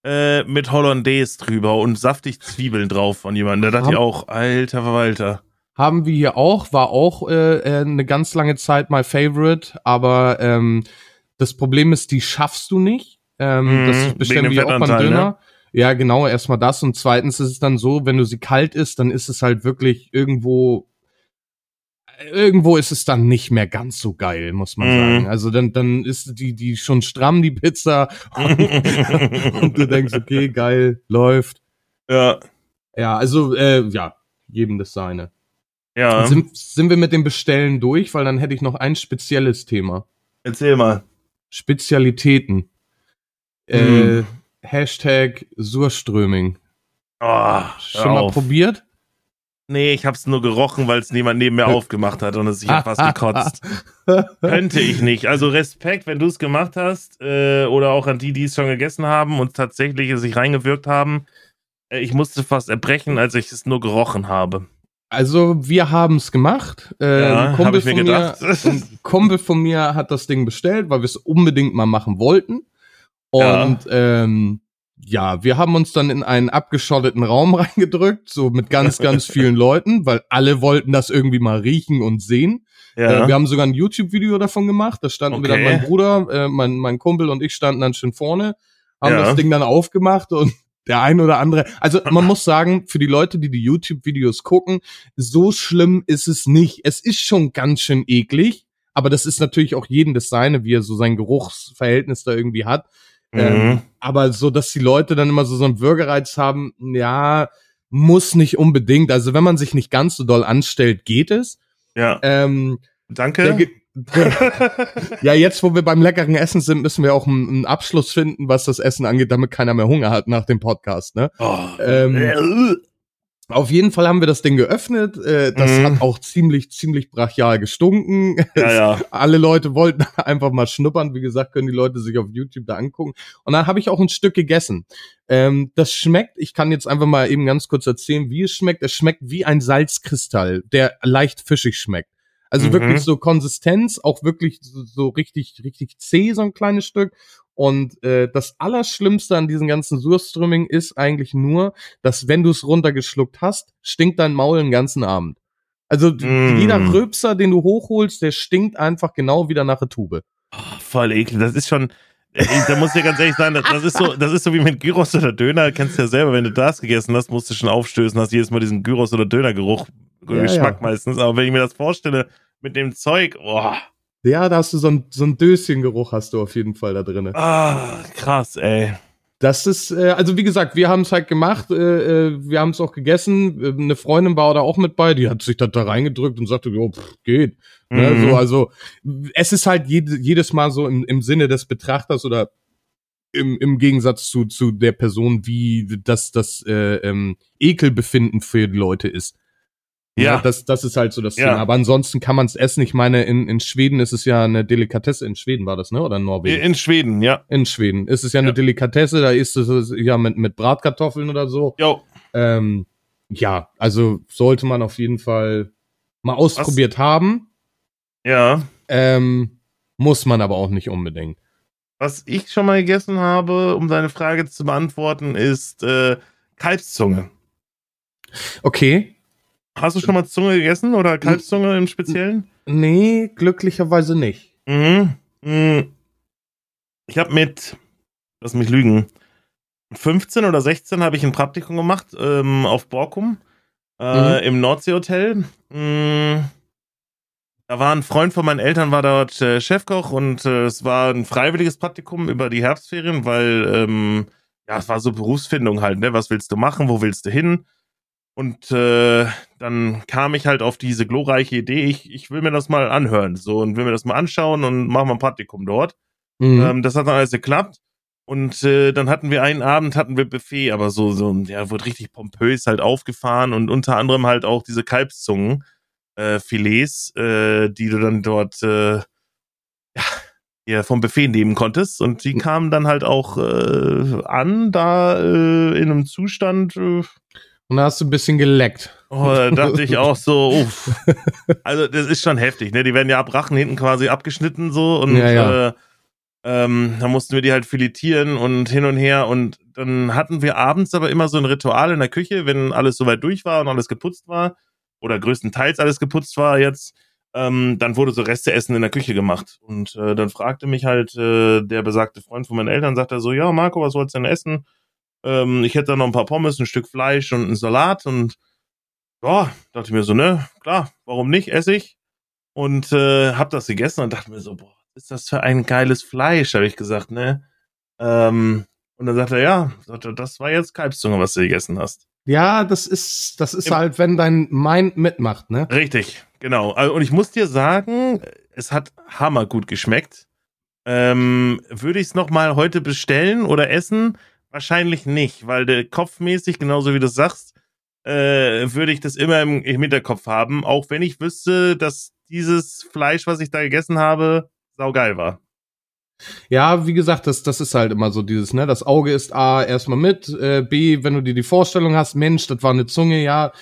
äh, mit Hollandaise drüber und saftig Zwiebeln drauf von jemandem. Da dachte ich auch, alter Verwalter haben wir hier auch, war auch äh, äh, eine ganz lange Zeit my favorite, aber ähm, das Problem ist, die schaffst du nicht. Ähm, mm, das bestellen wir auch beim Döner. Ne? Ja, genau, erstmal das. Und zweitens ist es dann so, wenn du sie kalt isst, dann ist es halt wirklich irgendwo irgendwo ist es dann nicht mehr ganz so geil, muss man mm. sagen. Also dann, dann ist die, die schon stramm, die Pizza. Und, und du denkst, okay, geil, läuft. Ja. Ja, also, äh, ja, jedem das seine. Ja. Sind, sind wir mit dem Bestellen durch, weil dann hätte ich noch ein spezielles Thema. Erzähl mal. Spezialitäten. Hm. Äh, Hashtag Surströming. Oh, Schon mal probiert? Nee, ich hab's nur gerochen, weil es niemand neben mir aufgemacht hat und es ich hab fast gekotzt. Könnte ich nicht. Also Respekt, wenn du es gemacht hast, äh, oder auch an die, die es schon gegessen haben und tatsächlich sich reingewirkt haben. Äh, ich musste fast erbrechen, als ich es nur gerochen habe. Also wir haben es gemacht. Äh, ja, ein, Kumpel von mir, ein Kumpel von mir hat das Ding bestellt, weil wir es unbedingt mal machen wollten. Und ja. ähm, ja, wir haben uns dann in einen abgeschotteten Raum reingedrückt, so mit ganz, ganz vielen Leuten, weil alle wollten das irgendwie mal riechen und sehen. Ja. Äh, wir haben sogar ein YouTube-Video davon gemacht. Da standen okay. wir dann, mein Bruder, äh, mein, mein Kumpel und ich standen dann schön vorne, haben ja. das Ding dann aufgemacht und der ein oder andere. Also man muss sagen, für die Leute, die die YouTube-Videos gucken, so schlimm ist es nicht. Es ist schon ganz schön eklig, aber das ist natürlich auch jeden das seine, wie er so sein Geruchsverhältnis da irgendwie hat. Mhm. Ähm, aber so, dass die Leute dann immer so so einen Würgereiz haben, ja, muss nicht unbedingt. Also wenn man sich nicht ganz so doll anstellt, geht es. Ja. Ähm, Danke. ja, jetzt, wo wir beim leckeren Essen sind, müssen wir auch einen, einen, Abschluss finden, was das Essen angeht, damit keiner mehr Hunger hat nach dem Podcast. Ne? Oh. Ähm, auf jeden Fall haben wir das Ding geöffnet. Äh, das mhm. hat auch ziemlich, ziemlich brachial gestunken. Ja, ja. Alle Leute wollten einfach mal schnuppern. Wie gesagt, können die Leute sich auf YouTube da angucken. Und dann habe ich auch ein Stück gegessen. Ähm, das schmeckt, ich kann jetzt einfach mal eben ganz kurz erzählen, wie es schmeckt. Es schmeckt wie ein Salzkristall, der leicht fischig schmeckt. Also mhm. wirklich so Konsistenz, auch wirklich so, so richtig, richtig zäh, so ein kleines Stück. Und äh, das Allerschlimmste an diesem ganzen Surströmming ist eigentlich nur, dass wenn du es runtergeschluckt hast, stinkt dein Maul den ganzen Abend. Also mm. jeder Röpser, den du hochholst, der stinkt einfach genau wieder nach der Tube. Oh, voll eklig. Das ist schon, äh, da muss ich ganz ehrlich sagen, das, das, ist so, das ist so wie mit Gyros oder Döner. Kennst du ja selber, wenn du das gegessen hast, musst du schon aufstößen, hast jedes Mal diesen Gyros oder Dönergeruch ja, Geschmack ja. meistens. Aber wenn ich mir das vorstelle, mit dem Zeug, boah. Ja, da hast du so ein, so ein Döschengeruch hast du auf jeden Fall da drin. Ah, krass, ey. Das ist, äh, also wie gesagt, wir haben es halt gemacht, äh, äh wir haben es auch gegessen. Äh, eine Freundin war da auch mit bei, die hat sich da, da reingedrückt und sagte, jo, pff, geht. Mhm. Ne, so, also es ist halt jede, jedes Mal so im, im Sinne des Betrachters oder im, im Gegensatz zu, zu der Person, wie das, das äh, ähm, Ekelbefinden für die Leute ist. Ja. ja. das, das ist halt so das ja. Thema. Aber ansonsten kann man es essen. Ich meine, in, in Schweden ist es ja eine Delikatesse. In Schweden war das, ne? Oder in Norwegen? In Schweden, ja. In Schweden. Ist es ja, ja. eine Delikatesse. Da ist es ja mit, mit Bratkartoffeln oder so. Jo. Ähm, ja, also sollte man auf jeden Fall mal ausprobiert Was? haben. Ja. Ähm, muss man aber auch nicht unbedingt. Was ich schon mal gegessen habe, um deine Frage zu beantworten, ist äh, Kalbszunge. Okay. Hast du schon mal Zunge gegessen oder Kalbszunge im Speziellen? Nee, glücklicherweise nicht. Mhm. mhm. Ich habe mit, lass mich lügen, 15 oder 16 habe ich ein Praktikum gemacht ähm, auf Borkum äh, mhm. im Nordseehotel. Mhm. Da war ein Freund von meinen Eltern, war dort äh, Chefkoch und äh, es war ein freiwilliges Praktikum über die Herbstferien, weil ähm, ja, es war so Berufsfindung halt, ne? Was willst du machen? Wo willst du hin? Und äh, dann kam ich halt auf diese glorreiche Idee, ich, ich will mir das mal anhören, so und will mir das mal anschauen und machen mal ein Praktikum dort. Mhm. Ähm, das hat dann alles geklappt. Und äh, dann hatten wir einen Abend, hatten wir Buffet, aber so, so, ja, wurde richtig pompös halt aufgefahren und unter anderem halt auch diese Kalbszungen äh, Filets, äh, die du dann dort äh, ja, ja, vom Buffet nehmen konntest. Und die hm. kamen dann halt auch äh, an, da äh, in einem Zustand. Äh, und da hast du ein bisschen geleckt. Oh, da dachte ich auch so, uff. Also, das ist schon heftig, ne? Die werden ja ab Rachen hinten quasi abgeschnitten so und ja, ja. Äh, ähm, da mussten wir die halt filetieren und hin und her und dann hatten wir abends aber immer so ein Ritual in der Küche, wenn alles soweit durch war und alles geputzt war, oder größtenteils alles geputzt war jetzt, ähm, dann wurde so Resteessen in der Küche gemacht. Und äh, dann fragte mich halt äh, der besagte Freund von meinen Eltern, sagt er so, ja, Marco, was sollst du denn essen? Ähm, ich hätte da noch ein paar Pommes, ein Stück Fleisch und einen Salat und ja, dachte ich mir so, ne, klar, warum nicht, esse ich. Und äh, hab das gegessen und dachte mir so, boah, was ist das für ein geiles Fleisch, habe ich gesagt, ne? Ähm, und dann sagt er, ja, das war jetzt Kalbszunge, was du gegessen hast. Ja, das ist, das ist Im halt, wenn dein Mind mitmacht, ne? Richtig, genau. Also, und ich muss dir sagen, es hat hammergut geschmeckt. Ähm, würde ich es nochmal heute bestellen oder essen? Wahrscheinlich nicht, weil der kopfmäßig, genauso wie du sagst, äh, würde ich das immer im, im Hinterkopf haben, auch wenn ich wüsste, dass dieses Fleisch, was ich da gegessen habe, saugeil war. Ja, wie gesagt, das, das ist halt immer so dieses, ne? Das Auge ist A erstmal mit, äh, B, wenn du dir die Vorstellung hast, Mensch, das war eine Zunge, ja,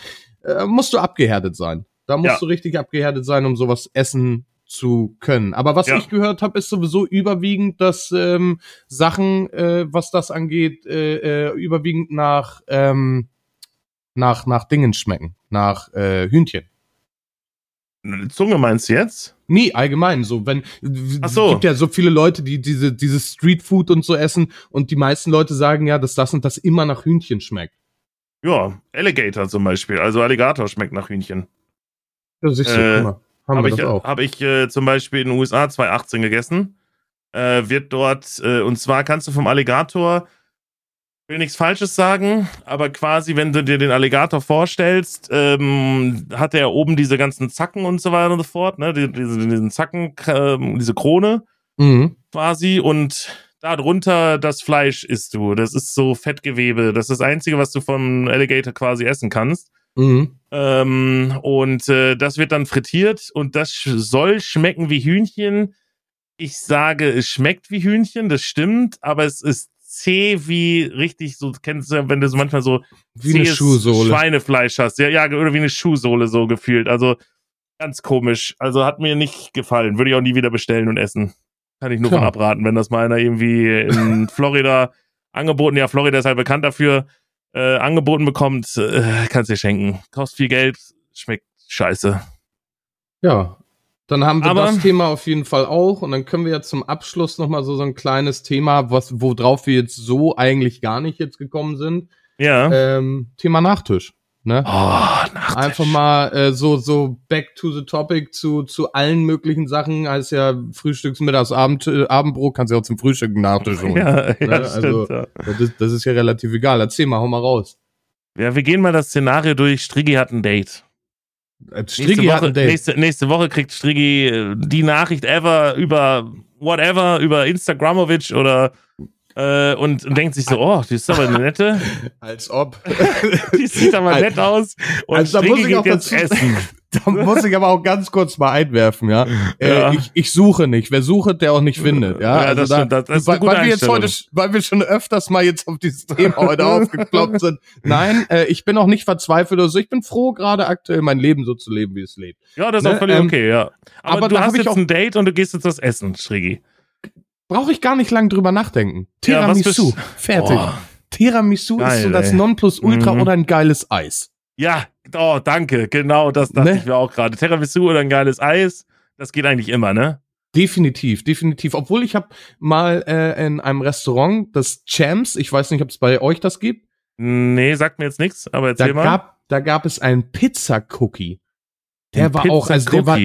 äh, musst du abgehärtet sein. Da musst ja. du richtig abgehärtet sein, um sowas essen zu können. Aber was ja. ich gehört habe, ist sowieso überwiegend, dass ähm, Sachen, äh, was das angeht, äh, äh, überwiegend nach ähm, nach nach Dingen schmecken, nach äh, Hühnchen. Zunge meinst du jetzt? Nee, allgemein so. Wenn Ach so. es gibt ja so viele Leute, die diese dieses Streetfood und so essen und die meisten Leute sagen ja, dass das und das immer nach Hühnchen schmeckt. Ja, Alligator zum Beispiel. Also Alligator schmeckt nach Hühnchen. Ja, siehst du, äh, Haben Habe ich, hab ich äh, zum Beispiel in den USA 2018 gegessen. Äh, wird dort, äh, und zwar kannst du vom Alligator will nichts Falsches sagen, aber quasi, wenn du dir den Alligator vorstellst, ähm, hat er oben diese ganzen Zacken und so weiter und so fort, ne? Die, diese, diesen Zacken, äh, diese Krone mhm. quasi und darunter das Fleisch isst du. Das ist so Fettgewebe. Das ist das Einzige, was du vom Alligator quasi essen kannst. Mhm. Ähm, und äh, das wird dann frittiert und das soll schmecken wie Hühnchen. Ich sage, es schmeckt wie Hühnchen, das stimmt, aber es ist zäh wie richtig, so kennst du, wenn du so manchmal so wie eine Schuhsohle. Schweinefleisch hast. Ja, ja, oder wie eine Schuhsohle so gefühlt. Also ganz komisch. Also hat mir nicht gefallen. Würde ich auch nie wieder bestellen und essen. Kann ich nur Klar. von abraten, wenn das mal einer irgendwie in Florida angeboten, ja, Florida ist halt bekannt dafür, äh, angeboten bekommt, äh, kannst dir schenken. Kostet viel Geld, schmeckt scheiße. Ja, dann haben wir Aber, das Thema auf jeden Fall auch und dann können wir jetzt zum Abschluss nochmal so, so ein kleines Thema, was, worauf wir jetzt so eigentlich gar nicht jetzt gekommen sind. Ja. Ähm, Thema Nachtisch. Ne? Oh. Einfach mal äh, so, so back to the topic zu, zu allen möglichen Sachen. Heißt ja Frühstücks, Mittags, Abend, äh, Abendbrot kannst du ja auch zum Frühstück Nachtisch holen. ja, ja, ne? also, stimmt, ja. Das, ist, das ist ja relativ egal. Erzähl mal, hau mal raus. Ja, wir gehen mal das Szenario durch. Striggi hat ein Date. Nächste Woche, nächste, nächste Woche, kriegt Striggi äh, die Nachricht ever über whatever, über Instagramovic oder äh, und, und denkt sich so, oh, die ist aber eine nette. Als ob. die sieht aber nett aus. Und also, Striggi geht jetzt essen. Da muss ich aber auch ganz kurz mal einwerfen, ja. Äh, ja. ich, ich suche nicht. Wer sucht, der auch nicht findet. Ja, ja also das, da, stimmt, das, das ist weil, weil wir jetzt heute, weil wir schon öfters mal jetzt auf dieses Thema heute aufgeploppt sind. Nein, äh, ich bin auch nicht verzweifelt oder so. Ich bin froh, gerade aktuell mein Leben so zu leben, wie es lebt. Ja, das ist ne? auch völlig ähm, okay, ja. Aber, aber du hast jetzt ein Date und du gehst jetzt was essen, Schrigi. Brauche ich gar nicht lang drüber nachdenken. Tiramisu. Ja, Fertig. Oh. Tiramisu Geil, ist so das Nonplusultra mhm. oder ein geiles Eis. Ja, oh, danke. Genau, das dachte ne? ich mir auch gerade. Tiramisu oder ein geiles Eis, das geht eigentlich immer, ne? Definitiv, definitiv. Obwohl ich habe mal äh, in einem Restaurant das Champs, ich weiß nicht, ob es bei euch das gibt. Nee, sagt mir jetzt nichts, aber erzähl da mal. Gab, da gab es einen Pizza-Cookie. Der ein war Pizza auch, also der war,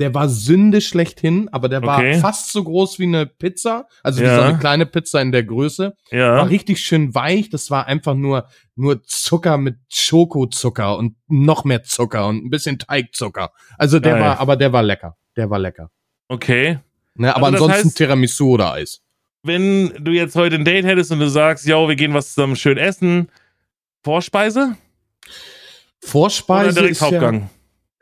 der war Sünde schlechthin, aber der war okay. fast so groß wie eine Pizza, also ja. wie so eine kleine Pizza in der Größe. Ja. War richtig schön weich, das war einfach nur nur Zucker mit Schokozucker und noch mehr Zucker und ein bisschen Teigzucker. Also der Geil. war, aber der war lecker. Der war lecker. Okay. Ne, aber also ansonsten heißt, Tiramisu oder Eis. Wenn du jetzt heute ein Date hättest und du sagst, ja, wir gehen was zusammen schön essen, Vorspeise? Vorspeise oder direkt Hauptgang. Ja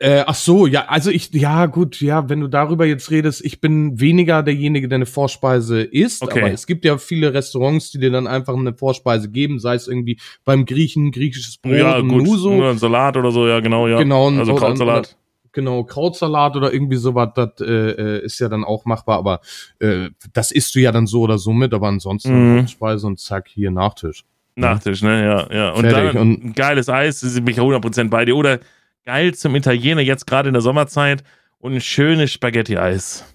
äh, ach so, ja, also ich, ja gut, ja, wenn du darüber jetzt redest, ich bin weniger derjenige, der eine Vorspeise isst, okay. aber es gibt ja viele Restaurants, die dir dann einfach eine Vorspeise geben, sei es irgendwie beim Griechen, griechisches Brot, ja, gut. Nuso. Ja, ein Salat oder so, ja, genau, ja. Genau, also Krautsalat. Oder, genau, Krautsalat oder irgendwie sowas, das äh, äh, ist ja dann auch machbar, aber äh, das isst du ja dann so oder so mit, aber ansonsten mhm. Vorspeise und zack, hier Nachtisch. Nachtisch, ne, ja, ja. Und Fertig. dann und, ein geiles Eis, bin ich 100% bei dir. Oder geil zum Italiener, jetzt gerade in der Sommerzeit und ein schönes Spaghetti-Eis.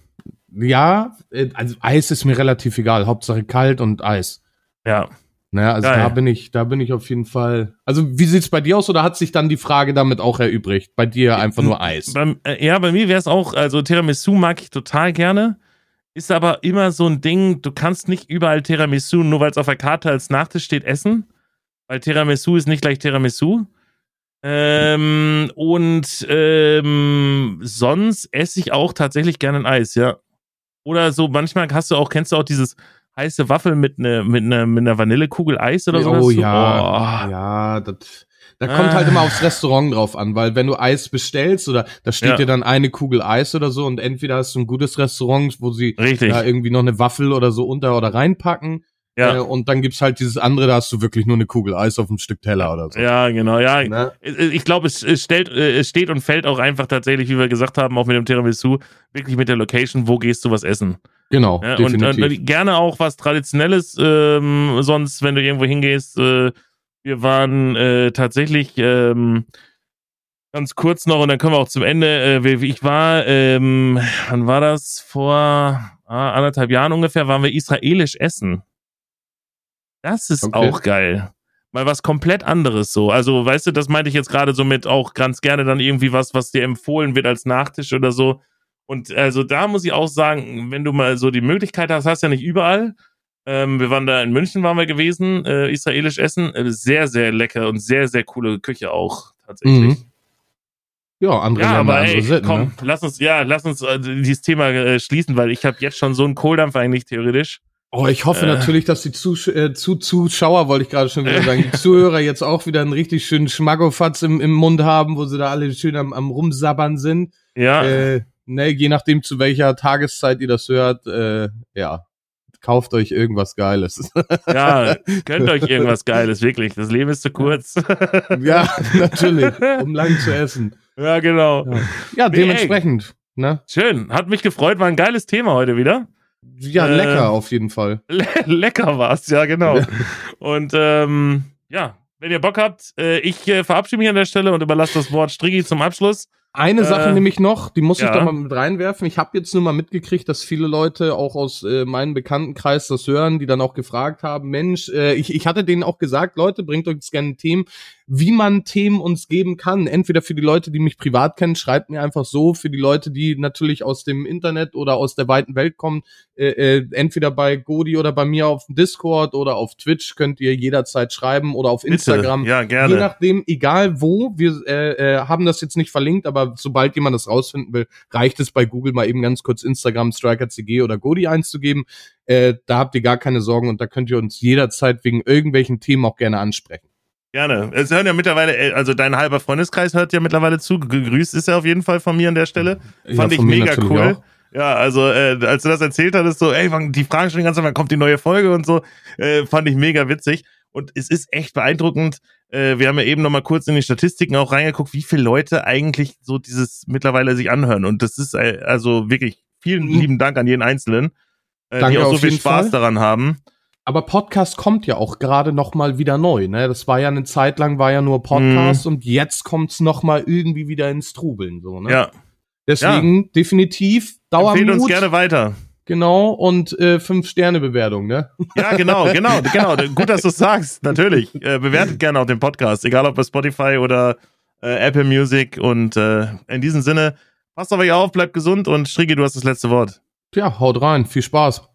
Ja, äh, also Eis ist mir relativ egal. Hauptsache kalt und Eis. Ja. Naja, also Geil. da bin ich, da bin ich auf jeden Fall. Also wie sieht's bei dir aus oder hat sich dann die Frage damit auch erübrigt? Bei dir einfach nur Eis? Beim, äh, ja, bei mir wäre es auch, also Tiramisu mag ich total gerne. Ist aber immer so ein Ding, du kannst nicht überall Tiramisu, nur weil es auf der Karte als Nachtisch steht, essen. Weil Tiramisu ist nicht gleich Tiramisu. Ähm, und ähm, sonst esse ich auch tatsächlich gerne ein Eis, ja. Oder so, manchmal hast du auch, kennst du auch dieses heiße Waffel mit einer mit ne, mit ne Vanillekugel Eis oder so? Oh ja, oh. ja, das, da kommt halt immer aufs Restaurant drauf an, weil wenn du Eis bestellst oder da steht ja. dir dann eine Kugel Eis oder so und entweder hast du ein gutes Restaurant, wo sie Richtig. da irgendwie noch eine Waffel oder so unter oder reinpacken ja. Äh, und dann gibt's halt dieses andere, da hast du wirklich nur eine Kugel Eis auf einem Stück Teller oder so. Ja, genau, ja. Ne? Ich glaube, es, es, stellt, äh, es steht und fällt auch einfach tatsächlich, wie wir gesagt haben, auch mit dem Tiramisu, wirklich mit der Location, wo gehst du was essen. Genau, ja. Und, und, gerne auch was Traditionelles, ähm, sonst, wenn du irgendwo hingehst. Äh, wir waren äh, tatsächlich ähm, ganz kurz noch und dann kommen wir auch zum Ende. Äh, ich war, ähm, wann war das? Vor ah, anderthalb Jahren ungefähr, waren wir israelisch essen. Das ist okay. auch geil. Mal was komplett anderes so. Also, weißt du, das meinte ich jetzt gerade so mit auch ganz gerne dann irgendwie was, was dir empfohlen wird als Nachtisch oder so. Und also da muss ich auch sagen, wenn du mal so die Möglichkeit hast, hast ja nicht überall. Ähm, wir waren da in München, waren wir gewesen, äh, israelisch essen. Äh, sehr, sehr lecker und sehr, sehr coole Küche auch tatsächlich. Mhm. Ja, andere ja, aber ey, Sitten, komm, ne? lass uns, ja, lass uns äh, dieses Thema äh, schließen, weil ich habe jetzt schon so einen Kohldampf eigentlich theoretisch. Oh, ich hoffe äh. natürlich, dass die Zus äh, zu Zuschauer, wollte ich gerade schon wieder sagen, die Zuhörer jetzt auch wieder einen richtig schönen Schmackofatz im, im Mund haben, wo sie da alle schön am, am rumsabbern sind. Ja. Äh, ne, je nachdem, zu welcher Tageszeit ihr das hört, äh, ja, kauft euch irgendwas Geiles. Ja, gönnt euch irgendwas Geiles, wirklich. Das Leben ist zu kurz. Ja, natürlich, um lang zu essen. Ja, genau. Ja, ja dementsprechend. Ne? Schön, hat mich gefreut, war ein geiles Thema heute wieder. Ja, äh, lecker auf jeden Fall. Le lecker war's, ja, genau. und ähm, ja, wenn ihr Bock habt, äh, ich äh, verabschiede mich an der Stelle und überlasse das Wort Striggi zum Abschluss. Eine äh, Sache nämlich noch, die muss ja. ich da mal mit reinwerfen. Ich habe jetzt nur mal mitgekriegt, dass viele Leute auch aus äh, meinem Bekanntenkreis das hören, die dann auch gefragt haben, Mensch, äh, ich, ich hatte denen auch gesagt, Leute, bringt euch gerne ein Thema wie man Themen uns geben kann. Entweder für die Leute, die mich privat kennen, schreibt mir einfach so. Für die Leute, die natürlich aus dem Internet oder aus der weiten Welt kommen, äh, äh, entweder bei Godi oder bei mir auf Discord oder auf Twitch könnt ihr jederzeit schreiben oder auf Instagram. Bitte. Ja, gerne. Je nachdem, egal wo. Wir äh, äh, haben das jetzt nicht verlinkt, aber sobald jemand das rausfinden will, reicht es bei Google mal eben ganz kurz Instagram StrikerCG oder Godi einzugeben. Äh, da habt ihr gar keine Sorgen und da könnt ihr uns jederzeit wegen irgendwelchen Themen auch gerne ansprechen. Gerne. Es hören ja mittlerweile, äh, also dein halber Freundeskreis hört ja mittlerweile zu. Gegrüßt ist er auf jeden Fall von mir an der Stelle. Fand ja, ich mega cool. Auch. Ja, also äh, als du das erzählt hattest, so, ey, die fragen schon die ganze Zeit, wann kommt die neue Folge und so, äh, fand ich mega witzig. Und es ist echt beeindruckend. Äh, wir haben ja eben noch mal kurz in die Statistiken auch reingeguckt, wie viele Leute eigentlich so dieses mittlerweile sich anhören. Und das ist äh, also wirklich vielen mhm. lieben Dank an jeden Einzelnen, äh, die auch so viel Spaß Fall. daran haben. Aber Podcast kommt ja auch gerade noch mal wieder neu. Ne? Das war ja eine Zeit lang war ja nur Podcast mhm. und jetzt kommt's noch mal irgendwie wieder ins Trubeln. So, ne? Ja. Deswegen ja. definitiv Dauermut. Empfehlt uns gerne weiter. Genau, und äh, fünf Sterne Bewertung, ne? Ja, genau, genau, genau. Gut, dass du es sagst, natürlich. Äh, bewertet gerne auch den Podcast, egal ob bei Spotify oder äh, Apple Music. Und äh, in diesem Sinne, passt auf euch auf, bleibt gesund und Strigi, du hast das letzte Wort. Ja, haut rein, viel Spaß.